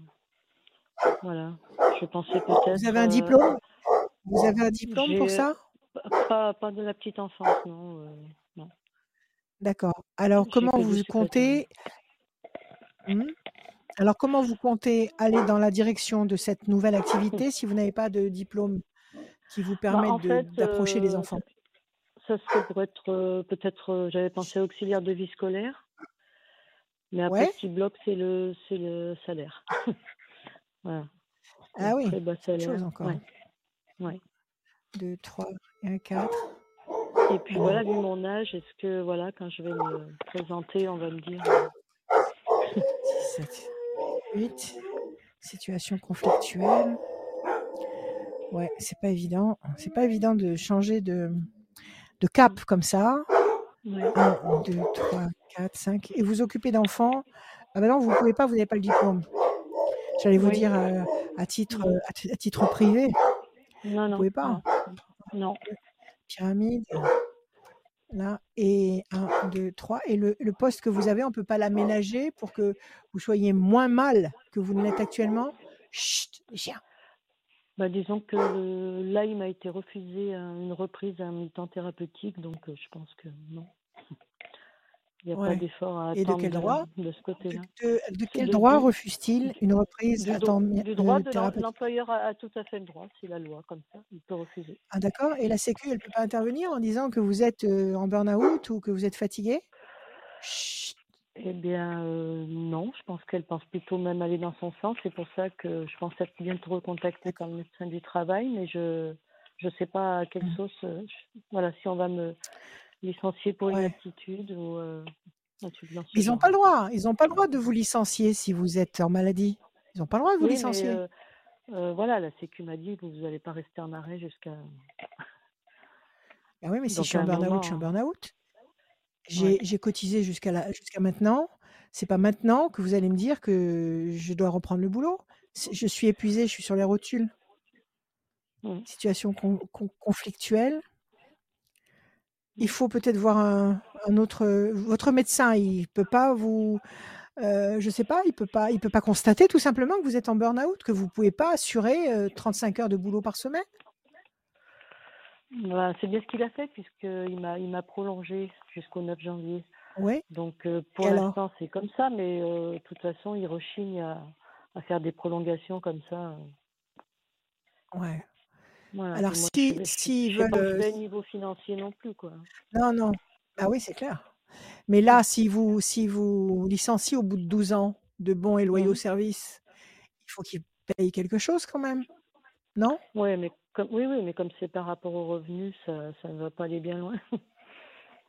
voilà. Je pensais peut-être. Vous avez un euh, diplôme? Vous avez un diplôme pour ça? pas, pas de la petite enfance, non. euh, non. D'accord. Alors, comment vous comptez Hmm Alors, comment vous comptez aller dans la direction de cette nouvelle activité si vous n'avez pas de diplôme qui vous Bah, permette d'approcher les euh, enfants? Ça serait pour être euh, peut-être, euh, j'avais pensé auxiliaire de vie scolaire, mais après Ouais. ce qui bloque, c'est le, c'est le salaire. voilà. Ah oui, bas c'est chose encore. ouais. Ouais. 2, 3 et un 4. Et puis voilà, vu mon âge, est-ce que voilà, quand je vais me présenter, on va me dire. Euh, 7, 8. Situation conflictuelle. Ouais, c'est pas évident. C'est pas évident de changer de, de cap comme ça. ouais. 1, 2, 3, 4, 5. Et vous occupez d'enfants Ah ben non, vous ne pouvez pas, vous n'avez pas le diplôme. J'allais vous Oui. dire euh, à titre euh, à, à titre privé, Non, vous non, pouvez pas. non. Non. Pyramide, là, et 1, 2, 3. Et le, le poste que vous avez, on ne peut pas l'aménager pour que vous soyez moins mal que vous ne l'êtes actuellement? Chut, chiens. Bah, disons que le- là, il m'a été refusé un- une reprise à un mi-temps thérapeutique, donc euh, je pense que non. Il n'y a pas d'effort à Et de attendre quel droit de, de ce De, côté-là. de- de quel de- droit refuse-t-il une reprise Du, temps du droit euh, de l'em- thérapeutique? l'employeur a, a tout à fait le droit, c'est la loi comme ça, il peut refuser. Ah d'accord. Et la Sécu, elle ne peut pas intervenir en disant que vous êtes euh, en burn-out ou que vous êtes fatigué? Chut. Eh bien, euh, non, je pense qu'elle pense plutôt même aller dans son sens. C'est pour ça que je pense être bien te recontacter le médecin du travail, mais je je sais pas à quelle Mm. sauce, euh, je- voilà, si on va me licencier pour une Ouais. aptitude ou euh, Ils n'ont pas le droit. Ils n'ont pas le droit de vous licencier si vous êtes en maladie. Ils n'ont pas le droit de vous Oui, licencier. euh, euh, voilà, la Sécu m'a dit que vous n'allez pas rester en arrêt jusqu'à. Ah oui, mais si je suis en burn-out, je suis en burn-out. J'ai cotisé jusqu'à jusqu'à maintenant. C'est pas maintenant que vous allez me dire que je dois reprendre le boulot. Je suis épuisée, je suis sur les rotules. Mm. Situation con- con- conflictuelle. Il faut peut-être voir un, un autre. Votre médecin, il peut pas vous. euh, je sais pas, il peut pas, il peut pas constater tout simplement que vous êtes en burn-out, que vous pouvez pas assurer euh, 35 heures de boulot par semaine? Voilà, c'est bien ce qu'il a fait puisqu'il m'a il m'a prolongé jusqu'au 9 janvier. Oui. Donc euh, pour l'instant c'est comme ça, mais euh, de toute façon il rechigne à, à faire des prolongations comme ça. euh. Ouais. Voilà. Alors moi si s'ils pas où veulent. je euh, niveau financier non plus quoi. Non, non. Ah oui, c'est clair. Mais là, si vous, si vous licenciez au bout de 12 ans de bons et loyaux Mhm. services, il faut qu'ils payent quelque chose quand même, non? Ouais, mais comme oui oui, mais comme c'est par rapport aux revenus, ça ça ne va pas aller bien loin.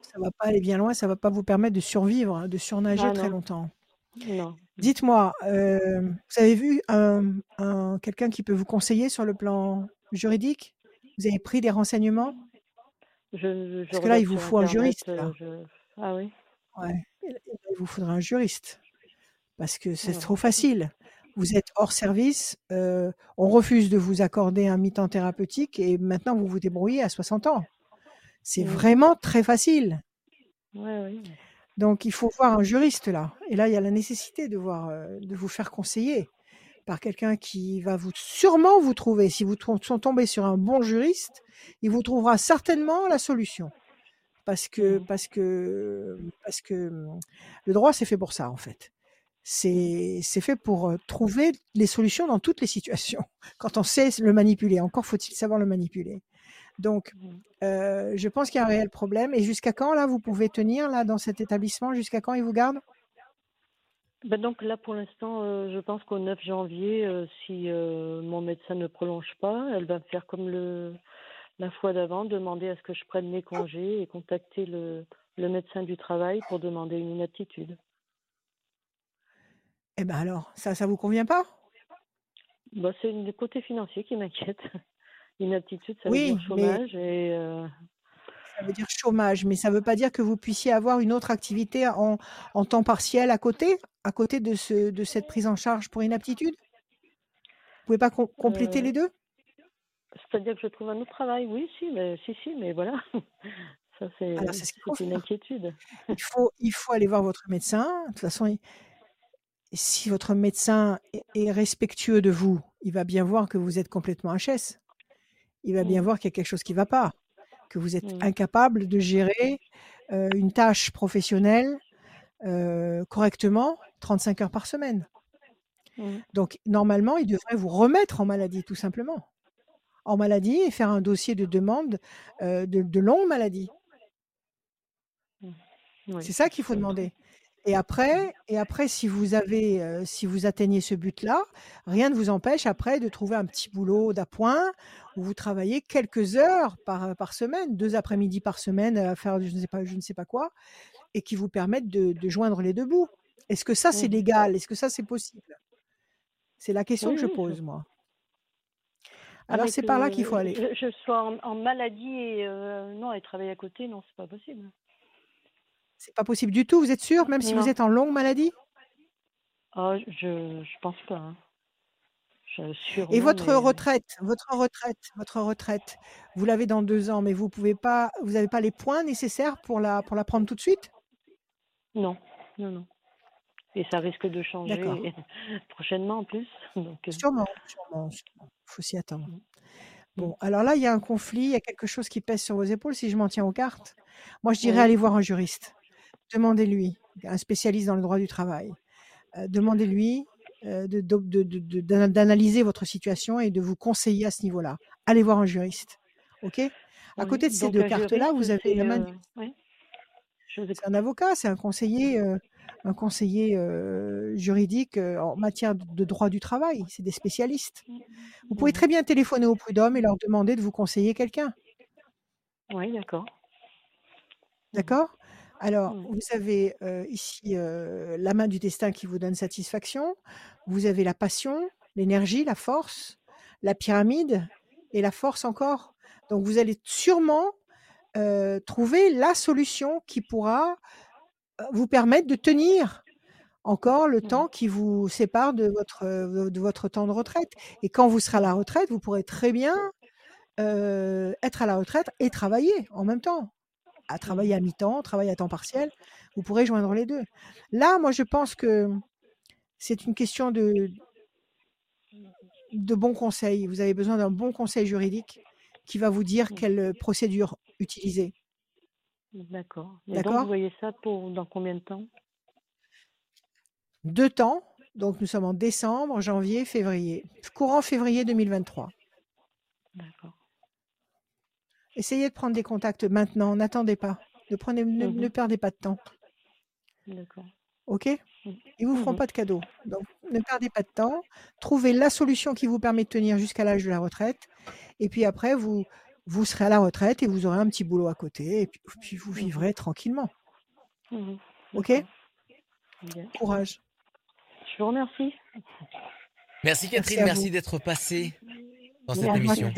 Ça va pas aller bien loin, ça va pas vous permettre de survivre, hein, de surnager Ah très longtemps. non. Dites-moi, euh, vous avez vu un, un- quelqu'un qui peut vous conseiller sur le plan juridique? Vous avez pris des renseignements? Je, je Parce que là, il vous faut un juriste, euh, là. je... Ah oui. Ouais. Il vous faudra un juriste. Parce que c'est Ouais. trop facile. Vous êtes hors service, euh, on refuse de vous accorder un mi-temps thérapeutique et maintenant vous vous débrouillez à 60 ans. C'est vraiment très facile. Donc il faut voir un juriste là. Et là, il y a la nécessité de, voir, euh, de vous faire conseiller par quelqu'un qui va vous sûrement vous trouver. Si vous sont tombés sur un bon juriste, il vous trouvera certainement la solution. Parce que, parce que, parce que hum, le droit, c'est fait pour ça, en fait. C'est c'est fait pour euh, trouver les solutions dans toutes les situations. Quand on sait le manipuler, encore faut-il savoir le manipuler. Donc, Mhm. euh, je pense qu'il y a un réel problème. Et jusqu'à quand, là, vous pouvez tenir là dans cet établissement? Jusqu'à quand ils vous gardent Ben donc là, pour l'instant, euh, je pense qu'au 9 janvier, euh, si euh, mon médecin ne prolonge pas, elle va me faire comme le la fois d'avant, demander à ce que je prenne mes congés et contacter le, le médecin du travail pour demander une inaptitude. Eh ben alors, ça, ça vous convient pas? Bah, c'est le côté financier qui m'inquiète. Inaptitude, ça veut Oui, dire mais chômage et ça veut dire chômage, mais ça ne veut pas dire que vous puissiez avoir une autre activité en, en temps partiel à côté, à côté de, ce, de cette prise en charge pour inaptitude? Vous pouvez pas com- compléter euh, les deux? C'est-à-dire que je trouve un autre travail. Oui, si, mais si, si, mais voilà. Ça, c'est ce une faire. inquiétude. Il faut, il faut aller voir votre médecin. De toute façon, il- si votre médecin est- respectueux de vous, il va bien voir que vous êtes complètement HS. Il va bien Mm, voir qu'il y a quelque chose qui ne va pas, que vous êtes mm, incapable de gérer euh, une tâche professionnelle euh, correctement 35 heures par semaine. mm. Donc, normalement, il devrait vous remettre en maladie, tout simplement. En maladie et faire un dossier de demande euh, de, de longue maladie. mm. Oui, C'est ça qu'il faut demander. Et après, et après, si vous avez, euh, si vous atteignez ce but-là, rien ne vous empêche après de trouver un petit boulot d'appoint où vous travaillez quelques heures par, par semaine, deux après-midi par semaine à faire je ne sais pas, je ne sais pas quoi, et qui vous permettent de, de joindre les deux bouts. Est-ce que ça c'est Mhm. légal? Est-ce que ça c'est possible? C'est la question Oui, que je pose moi. Alors c'est par là qu'il faut euh, aller. je, je sois en, en maladie et euh, non, et travailler à côté, non, c'est pas possible. C'est pas possible du tout. Vous êtes sûr, même si vous êtes en longue maladie? Ah, je je pense pas, hein. Et votre retraite, votre retraite, votre retraite, vous l'avez dans 2 ans, mais vous pouvez pas vous n'avez pas les points nécessaires pour la pour la prendre tout de suite? non, non, non et ça risque de changer prochainement en plus, donc Sûrement, sûrement, sûrement. Faut s'y attendre. Mmh. Mmh. Bon, alors là, il y a un conflit, il y a quelque chose qui pèse sur vos épaules si je m'en tiens aux cartes. Moi, je dirais Oui. allez voir un juriste. Demandez-lui, un spécialiste dans le droit du travail. Heu, demandez-lui, d'ana d'analyser votre situation et de vous conseiller à ce niveau-là. Allez voir un juriste, OK? À Oui, côté de ces donc 2 un cartes-là, vous avez c'est, la main écoute. un avocat, c'est un conseiller, heu, un conseiller, juridique, en matière de droit du travail. C'est des spécialistes. Vous pouvez très bien téléphoner au prud'homme et leur demander de vous conseiller quelqu'un. Oui, d'accord. D'accord? Alors, Mmh. vous avez, ici, la main du destin qui vous donne satisfaction. Vous avez la passion, l'énergie, la force, la pyramide et la force encore. Donc vous allez sûrement, trouver la solution qui pourra, vous permettre de tenir encore le Mmh. temps qui vous sépare de votre, heu, de votre temps de retraite et quand vous serez à la retraite, vous pourrez très bien, être à la retraite et travailler en même temps. À travailler Mmh. à mi-temps, travailler à temps partiel, vous pourrez joindre les 2. Là, moi, je pense que c'est une question de de bons conseils. Vous avez besoin d'un bon conseil juridique qui va vous dire Mmh. quelle, heu, procédure utiliser. D'accord et donc vous D'accord? voyez ça pour dans combien de temps? 2 temps, donc nous sommes en décembre, janvier, février. Courant février 2023. D'accord. Essayez de prendre des contacts maintenant, n'attendez pas. Ne prenez ne Mmh ne mh. perdez pas de temps. D'accord. OK? Mmh. Ils vous feront Mmh mh. pas de cadeaux. Donc ne perdez pas de temps. Trouvez la solution qui vous permet de tenir jusqu'à l'âge de la retraite et puis après vous vous serez à la retraite et vous aurez un petit boulot à côté et puis puis vous Mmh vivrez tranquillement. Mmh. OK? Bien. Courage. Je vous remercie. Merci Catherine, merci d'être passée dans cette Merci. émission.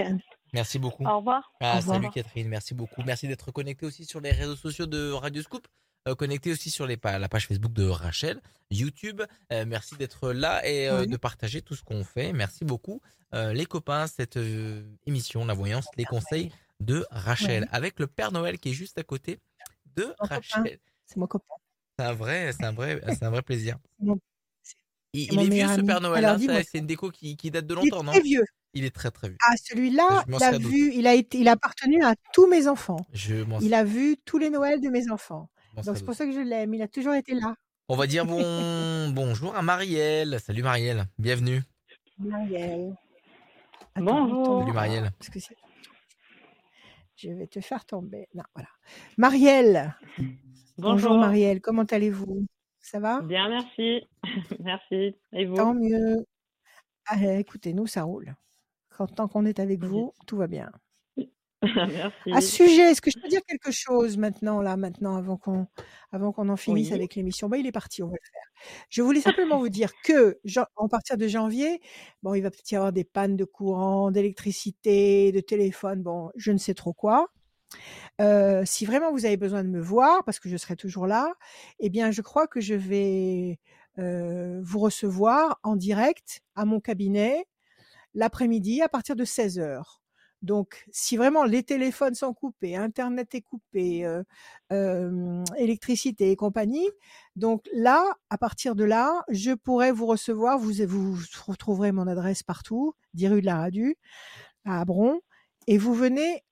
Merci beaucoup. Au revoir. Au Ah, revoir. salut Catherine, merci beaucoup. Merci d'être connecté aussi sur les réseaux sociaux de Radio Scoop. Euh, connecté aussi sur les pa- la page Facebook de Rachel, YouTube. Euh, merci d'être là et euh, Oui. de partager tout ce qu'on fait. Merci beaucoup, euh, les copains, cette émission, la voyance, les conseils de Rachel, avec le Père Noël qui est juste à côté de Mon. Rachel. C'est mon copain. C'est un vrai, c'est un vrai, c'est un vrai plaisir. Il, est vieux ce. Père Noël, Alors hein, c'est une déco qui, qui date de il est longtemps, non très vieux. Il est très très vieux. Ah celui-là, il a vu il a été il a appartenu à tous mes enfants. Je m'en Il a vu tous les Noëls de mes enfants. Donc c'est pour ça que je l'aime. Il a toujours été là. On va dire bon bonjour à Marielle. Salut Marielle, bienvenue. Marielle. Attends, Bonjour. Salut Marielle. parce que c'est- je vais te faire tomber. Non, voilà. Marielle. Bonjour Bonjour. Marielle, comment allez-vous? Ça va? Bien, merci. merci. Et vous? Tant mieux. Ah, eh, écoutez, nous, ça roule. Quand, tant qu'on est avec vous, tout va bien. Merci. À ce sujet, est-ce que je peux dire quelque chose maintenant, là, maintenant, avant qu'on avant qu'on en finisse Oui. avec l'émission? Bah, Il est parti, on va le faire. Je voulais simplement vous dire que, en partir de janvier, bon, il va peut-être y avoir des pannes de courant, d'électricité, de téléphone, bon, je ne sais trop quoi. Si vraiment vous avez besoin de me voir, parce que je serai toujours là, eh bien, je crois que je vais vous recevoir en direct à mon cabinet l'après-midi à partir de 16 heures. Donc, si vraiment les téléphones sont coupés, Internet est coupé, électricité et compagnie, donc là, à partir de là, je pourrais vous recevoir. Vous, vous retrouverez mon adresse partout, 10 rue de la Radu, à Abron, et vous venez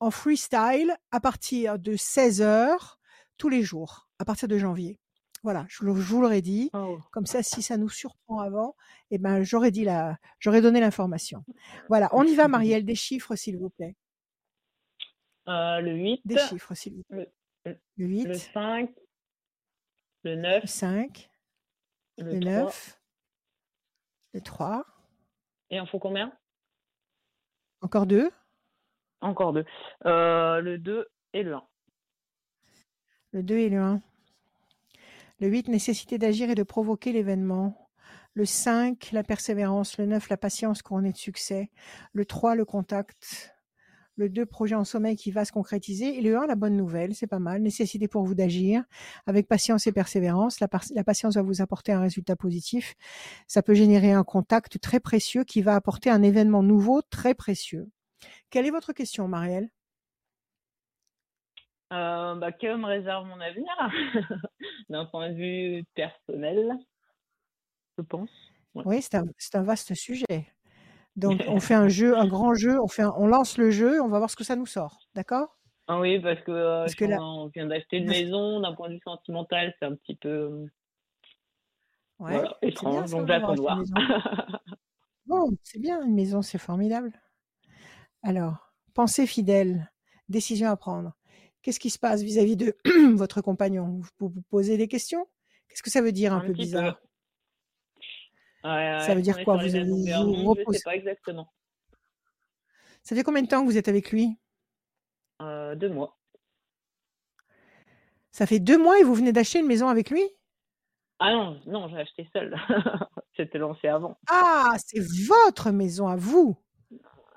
en freestyle à partir de 16 heures tous les jours, à partir de janvier. Voilà, je, le- vous l'aurais dit. Oh. Comme ça, si ça nous surprend avant, eh ben, j'aurais dit la, j'aurais donné l'information. Voilà, on y va, Marielle, des chiffres, s'il vous plaît. Euh, le 8, Des chiffres, s'il vous plaît. le, Le 8, le 5, le le 9, 5, le, le 3. 9, le 3, Et on faut combien? Encore deux, Encore deux. Euh, le 2 et le 1. le 2 et le 1. Le 8, nécessité d'agir et de provoquer l'événement. Le 5, la persévérance. Le 9, la patience couronnée de succès. Le 3, le contact. Le 2, projet en sommeil qui va se concrétiser. Et le 1, la bonne nouvelle, c'est pas mal. Nécessité pour vous d'agir avec patience et persévérance. La, patience va vous apporter un résultat positif. Ça peut générer un contact très précieux qui va apporter un événement nouveau très précieux. Quelle est votre question, Marielle? Euh, bah, que me réserve mon avenir? D'un point de vue personnel, je pense. Ouais. Oui, c'est un, vaste sujet. Donc, on fait un jeu, un grand jeu, on, fait un- on lance le jeu, on va voir ce que ça nous sort. D'accord? Ah oui, parce que, euh, Parce que je- là- on vient d'acheter une maison, d'un point de vue sentimental, c'est un petit peu euh, Ouais, voilà, étrange, donc j'attends de voir. Bon, c'est bien, une maison, c'est formidable. Alors, pensée fidèle, décision à prendre. Qu'est-ce qui se passe vis-à-vis de votre compagnon? Vous vous posez des questions? Qu'est-ce que ça veut dire un, Un peu bizarre peu. Ouais, Ça veut dire quoi? Vous avez vous je sais pas exactement. Ça fait combien de temps que vous êtes avec lui? Euh, deux mois. Ça fait deux mois et vous venez d'acheter une maison avec lui? Ah non, non, j'ai acheté seul. C'était lancé avant. Ah, c'est votre maison à vous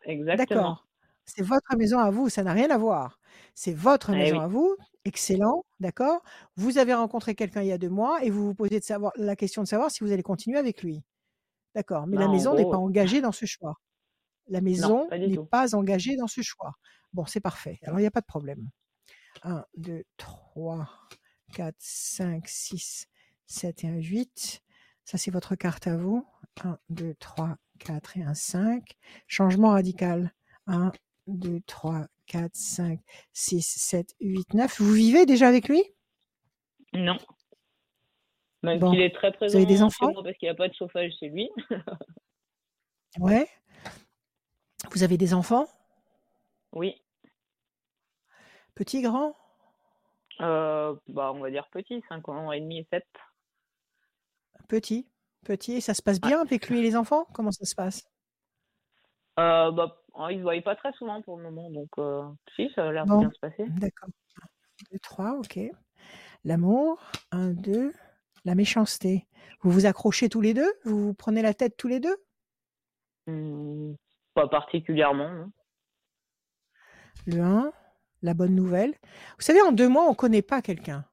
Exactement. D'accord. C'est votre maison à vous, ça n'a rien à voir. C'est votre Eh maison oui. à vous, excellent, d'accord. Vous avez rencontré quelqu'un il y a deux mois et vous vous posez de savoir, la question de savoir si vous allez continuer avec lui. D'accord. Mais Bah, la maison n'est pas engagée dans ce choix. La maison pas n'est tout. pas engagée dans ce choix. Bon, c'est parfait. Alors, il n'y a pas de problème. 1, 2, 3, 4, 5, 6, 7 et un 8. Ça, c'est votre carte à vous. 1, 2, 3, 4 et un 5. Changement radical. 1, 2, 3, 4, 5, 6, 7, 8, 9. Vous vivez déjà avec lui? Non. Même Bon. s'il est très présent avez des enfants? parce qu'il n'y a pas de chauffage chez lui. Ouais. Vous avez des enfants? Oui. Petits, grands? Euh, bah, on va dire petit, 5 ans et demi et 7. Petits. Petits. Et ça se passe bien avec lui et les enfants? Comment ça se passe? Euh, bah, oh, ils se voient pas très souvent pour le moment, donc euh, si, ça a l'air de bien se passer. D'accord. 1, 2, 3, ok. L'amour. 1, 2. La méchanceté. Vous vous accrochez tous les deux? Vous vous prenez la tête tous les deux? Hmm, pas particulièrement. non. Le 1. La bonne nouvelle. Vous savez, en deux mois, on ne connaît pas quelqu'un.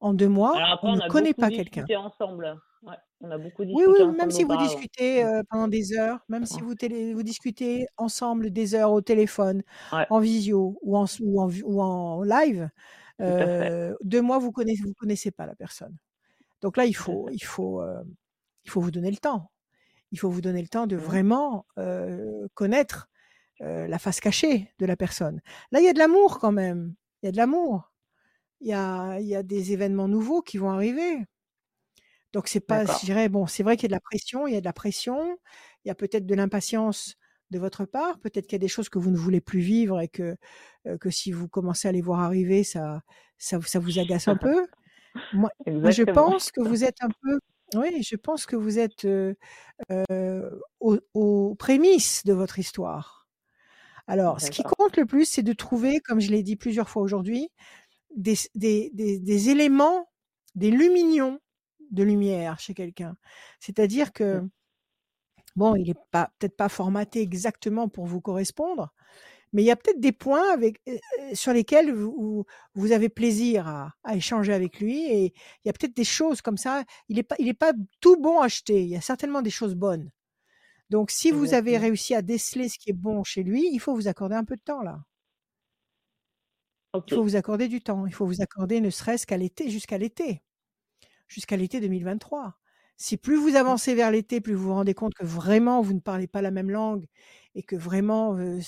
En deux mois, après, on on, ne connaît pas quelqu'un. ensemble. On a beaucoup Oui, discuté oui, ensemble même si vous auparavant. discutez euh, pendant des heures, même si vous, télé- vous discutez ensemble des heures au téléphone, Ouais. en visio ou en, s- ou en, vi- ou en live, euh, deux mois, vous connaissez, vous connaissez pas la personne. Donc là, il faut, il faut, euh, il faut vous donner le temps. Il faut vous donner le temps de Mhm. vraiment connaître la face cachée de la personne. Là, il y a de l'amour quand même. Il y a de l'amour. Il y a, il y a des événements nouveaux qui vont arriver. Donc c'est pas, je dirais, bon, c'est vrai qu'il y a de la pression, il y a de la pression, il y a peut-être de l'impatience de votre part, peut-être qu'il y a des choses que vous ne voulez plus vivre et que, que si vous commencez à les voir arriver, ça, ça, ça vous agace un peu. Moi, je pense que vous êtes un peu, oui, je pense que vous êtes euh, euh, aux, aux prémices de votre histoire. Alors, ce qui compte le plus, c'est de trouver, comme je l'ai dit plusieurs fois aujourd'hui, des, des, des, des éléments, des luminions de lumière chez quelqu'un. C'est-à-dire que, bon, il n'est pas peut-être pas formaté exactement pour vous correspondre, mais il y a peut-être des points avec, euh, euh, sur lesquels vous, avez plaisir à, à échanger avec lui et il y a peut-être des choses comme ça. Il n'est pas, il est pas tout bon à acheter. Il y a certainement des choses bonnes. Donc, si vous avez réussi à déceler ce qui est bon chez lui, il faut vous accorder un peu de temps là. Il faut vous accorder du temps. Il faut vous accorder ne serait-ce qu'à l'été, jusqu'à l'été, jusqu'à l'été 2023. Si plus vous avancez vers l'été, plus vous vous rendez compte que vraiment vous ne parlez pas la même langue et que vraiment euh,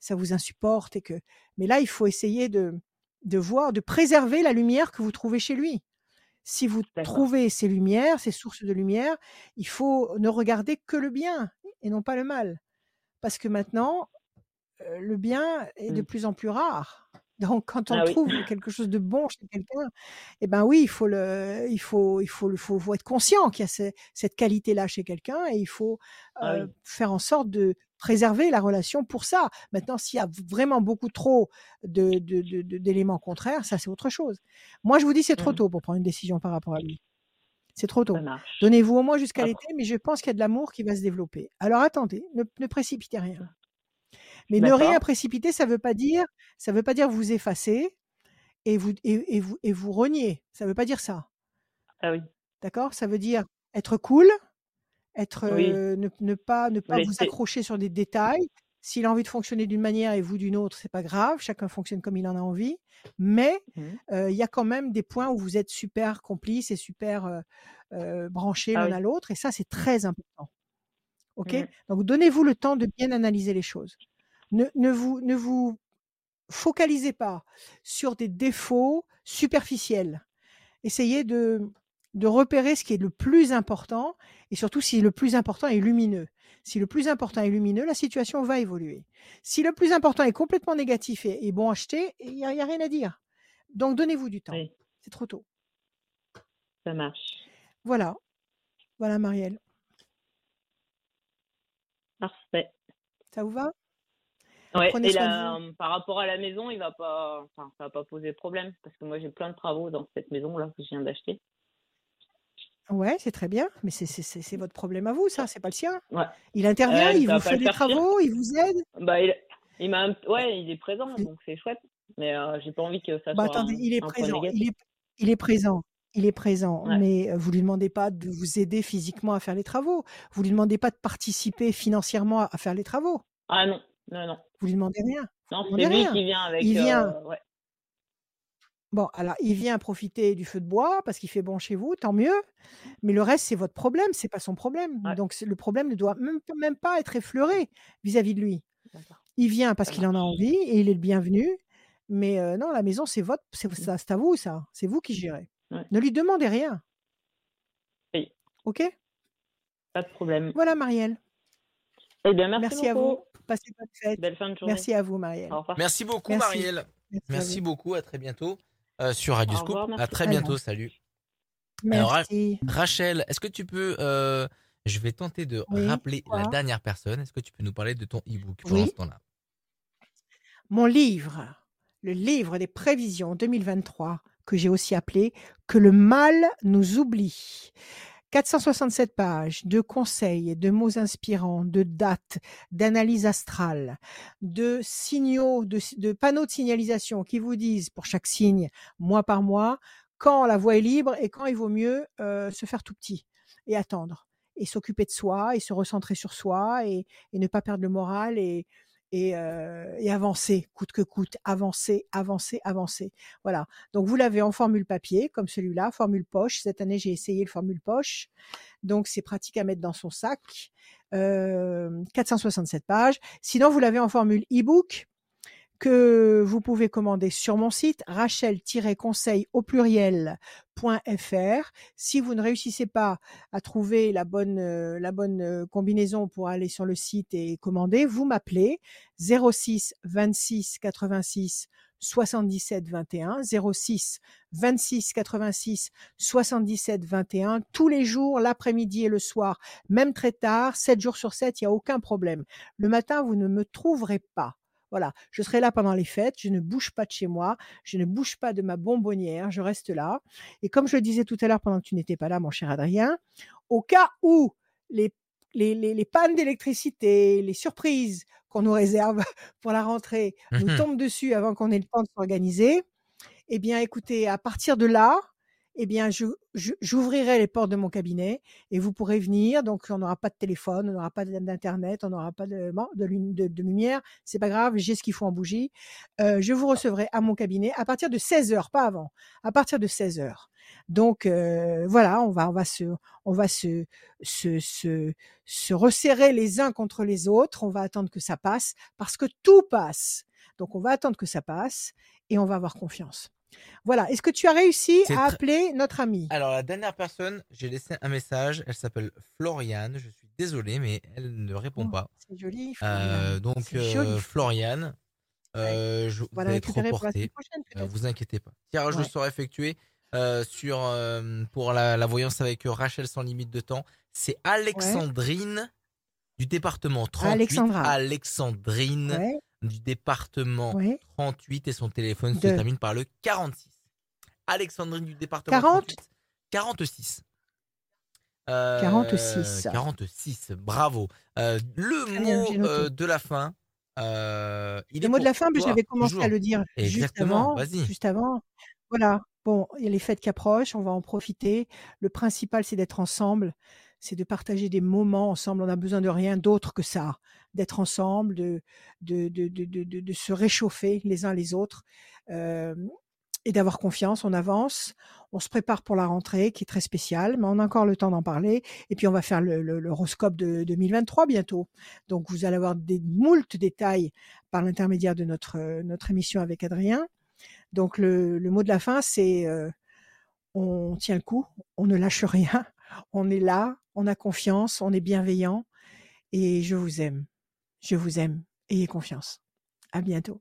ça vous insupporte et que, mais là il faut essayer de de voir, de préserver la lumière que vous trouvez chez lui. Si vous trouvez ces lumières, ces sources de lumière, il faut ne regarder que le bien et non pas le mal, parce que maintenant euh, le bien est de Mm. plus en plus rare. Donc, quand on Ah oui. trouve quelque chose de bon chez quelqu'un, eh ben oui, il faut le, il faut, il faut, faut, faut être conscient qu'il y a ce- cette qualité-là chez quelqu'un et il faut Ah euh, oui. faire en sorte de préserver la relation pour ça. Maintenant, s'il y a vraiment beaucoup trop de, de- de- de- d'éléments contraires, ça c'est autre chose. Moi, je vous dis, c'est trop Mm. tôt pour prendre une décision par rapport à lui. C'est trop tôt. Donnez-vous au moins jusqu'à Après- l'été, mais je pense qu'il y a de l'amour qui va se développer. Alors attendez, ne, ne précipitez rien. Mais ne rien précipiter, ça veut pas dire, ça veut pas dire vous effacer et vous et, et vous et vous renier. Ça veut pas dire ça. Ah oui. D'accord? Ça veut dire être cool, être Oui. euh, ne, ne pas ne pas vous accrocher sur des détails. S'il a envie de fonctionner d'une manière et vous d'une autre, c'est pas grave. Chacun fonctionne comme il en a envie. Mais Mhm. euh, il y a quand même des points où vous êtes super complices et super euh, euh, branchés Ah l'un oui. à l'autre. Et ça, c'est très important. OK? Mhm. Donc, donnez-vous le temps de bien analyser les choses. Ne, ne vous, ne vous focalisez pas sur des défauts superficiels. Essayez de, de repérer ce qui est le plus important et surtout si le plus important est lumineux. Si le plus important est lumineux, la situation va évoluer. Si le plus important est complètement négatif et, et bon acheté, il n'y a, rien à dire. Donc donnez-vous du temps. Oui, C'est trop tôt. ça marche. Voilà. Voilà, Marielle. Parfait. Ça vous va? Ouais, et là, euh, par rapport à la maison, il va pas, enfin, ça va pas poser problème parce que moi j'ai plein de travaux dans cette maison là que je viens d'acheter. Ouais, c'est très bien, mais c'est c'est- c'est- c'est votre problème à vous, ça, c'est pas le sien. Ouais. Il intervient, Euh, il vous fait des pire. travaux, il vous aide. Bah, il, il m'a, ouais, il est présent donc c'est chouette. Mais euh, j'ai pas envie que ça Bah, soit attendez, un, il est présent, il est, il est présent, il est présent, Ouais. mais euh, vous lui demandez pas de vous aider physiquement à faire les travaux. Vous lui demandez pas de participer financièrement à à faire les travaux. Ah non, non, non, Vous lui demandez rien? non, c'est lui rien. qui vient avec. Il vient. euh, ouais. Bon, alors il vient profiter du feu de bois parce qu'il fait bon chez vous, tant mieux. Mais le reste, c'est votre problème, c'est pas son problème. Ouais. Donc le problème ne doit même, même pas être effleuré vis-à-vis de lui. Il vient parce qu'il en a envie et il est le bienvenu. Mais euh, non, la maison, c'est votre, c'est ça, c'est à vous, ça. C'est vous qui gérez. Ouais. Ne lui demandez rien. Oui. Ok? Pas de problème. Voilà, Marielle. Eh bien, merci, Merci à vous. Passez bonne fête. Belle fin de journée. Merci à vous, Marielle. Au revoir. Merci beaucoup, Merci. Marielle. Merci beaucoup. À très bientôt euh, sur Radio Au Scoop. À très Très bien. bientôt. Salut. Alors, Ra- Merci. Rachel, est-ce que tu peux. euh, je vais tenter de Oui, rappeler la dernière personne. Est-ce que tu peux nous parler de ton e-book pendant Oui. ce temps-là? Mon livre, le livre des prévisions 2023, que j'ai aussi appelé Que le mal nous oublie. 467 pages de conseils, de mots inspirants, de dates, d'analyses astrales, de signaux, de, panneaux de signalisation qui vous disent pour chaque signe, mois par mois, quand la voie est libre et quand il vaut mieux euh, se faire tout petit et attendre et s'occuper de soi et se recentrer sur soi et, et ne pas perdre le moral et, et, euh, avancer coûte que coûte, avancer, avancer, avancer. Voilà. Donc vous l'avez en formule papier comme celui-là, formule poche. Cette année j'ai essayé le formule poche, donc c'est pratique à mettre dans son sac. Euh, 467 pages. Sinon vous l'avez en formule e-book que vous pouvez commander sur mon site rachel-conseil au pluriel.fr. Si vous ne réussissez pas à trouver la bonne, euh, la bonne euh, combinaison pour aller sur le site et commander, vous m'appelez 06 26 86 77 21 06 26 86 77 21 tous les jours l'après-midi et le soir même très tard 7 jours sur 7 il y a aucun problème. Le matin vous ne me trouverez pas voilà, je serai là pendant les fêtes, je ne bouge pas de chez moi, je ne bouge pas de ma bonbonnière, je reste là. Et comme je le disais tout à l'heure pendant que tu n'étais pas là, mon cher Adrien, au cas où les, les, les, les pannes d'électricité, les surprises qu'on nous réserve pour la rentrée nous Mhm. tombent dessus avant qu'on ait le temps de s'organiser, eh bien, écoutez, à partir de là, eh bien, j'ouvrirai les portes de mon cabinet et vous pourrez venir. Donc, on n'aura pas de téléphone, on n'aura pas d'internet, on n'aura pas de, de, de- de lumière. C'est pas grave, j'ai ce qu'il faut en bougie. Euh, je vous recevrai à mon cabinet à partir de 16 heures, pas avant. À partir de 16 heures. Donc euh, voilà, on va, on va se, on va se, se, se, se resserrer les uns contre les autres. On va attendre que ça passe parce que tout passe. Donc on va attendre que ça passe et on va avoir confiance. Voilà. Est-ce que tu as réussi à tr- appeler notre ami Alors, la dernière personne, j'ai laissé un message. Elle s'appelle Floriane. Je suis désolé, mais elle ne répond Oh, pas. C'est joli. Euh, donc, joli, euh, Florian. Floriane, euh, je, On vous allez être reporté. Euh, vous inquiétez pas. Tirage Ouais. sort effectué euh, sur euh, pour la, la voyance avec Rachel sans limite de temps. C'est Alexandrine du département 38. Alexandra. Alexandrine Ouais, du département ouais. 38 et son téléphone se termine par le 46. Alexandrine du département 40? 38. 46. Euh, 46. 46. Bravo. Euh, le mot euh, de la fin Euh, il Le est mot de la fin, mais toi j'avais commencé toujours. à le dire juste Exactement, avant. vas-y. Juste avant. Voilà. Bon, il y a les fêtes qui approchent, on va en profiter. Le principal, c'est d'être ensemble, c'est de partager des moments ensemble. On n'a besoin de rien d'autre que ça, d'être ensemble, de, se réchauffer les uns les autres et d'avoir confiance. On avance, on se prépare pour la rentrée qui est très spéciale, mais on a encore le temps d'en parler. Et puis on va faire l'horoscope de 2023 bientôt. Donc vous allez avoir des moult détails par l'intermédiaire de notre, émission avec Adrien. Donc le, mot de la fin, c'est on tient le coup, on ne lâche rien, on est là, on a confiance, on est bienveillant et je vous aime. Je vous aime. Ayez confiance. À bientôt.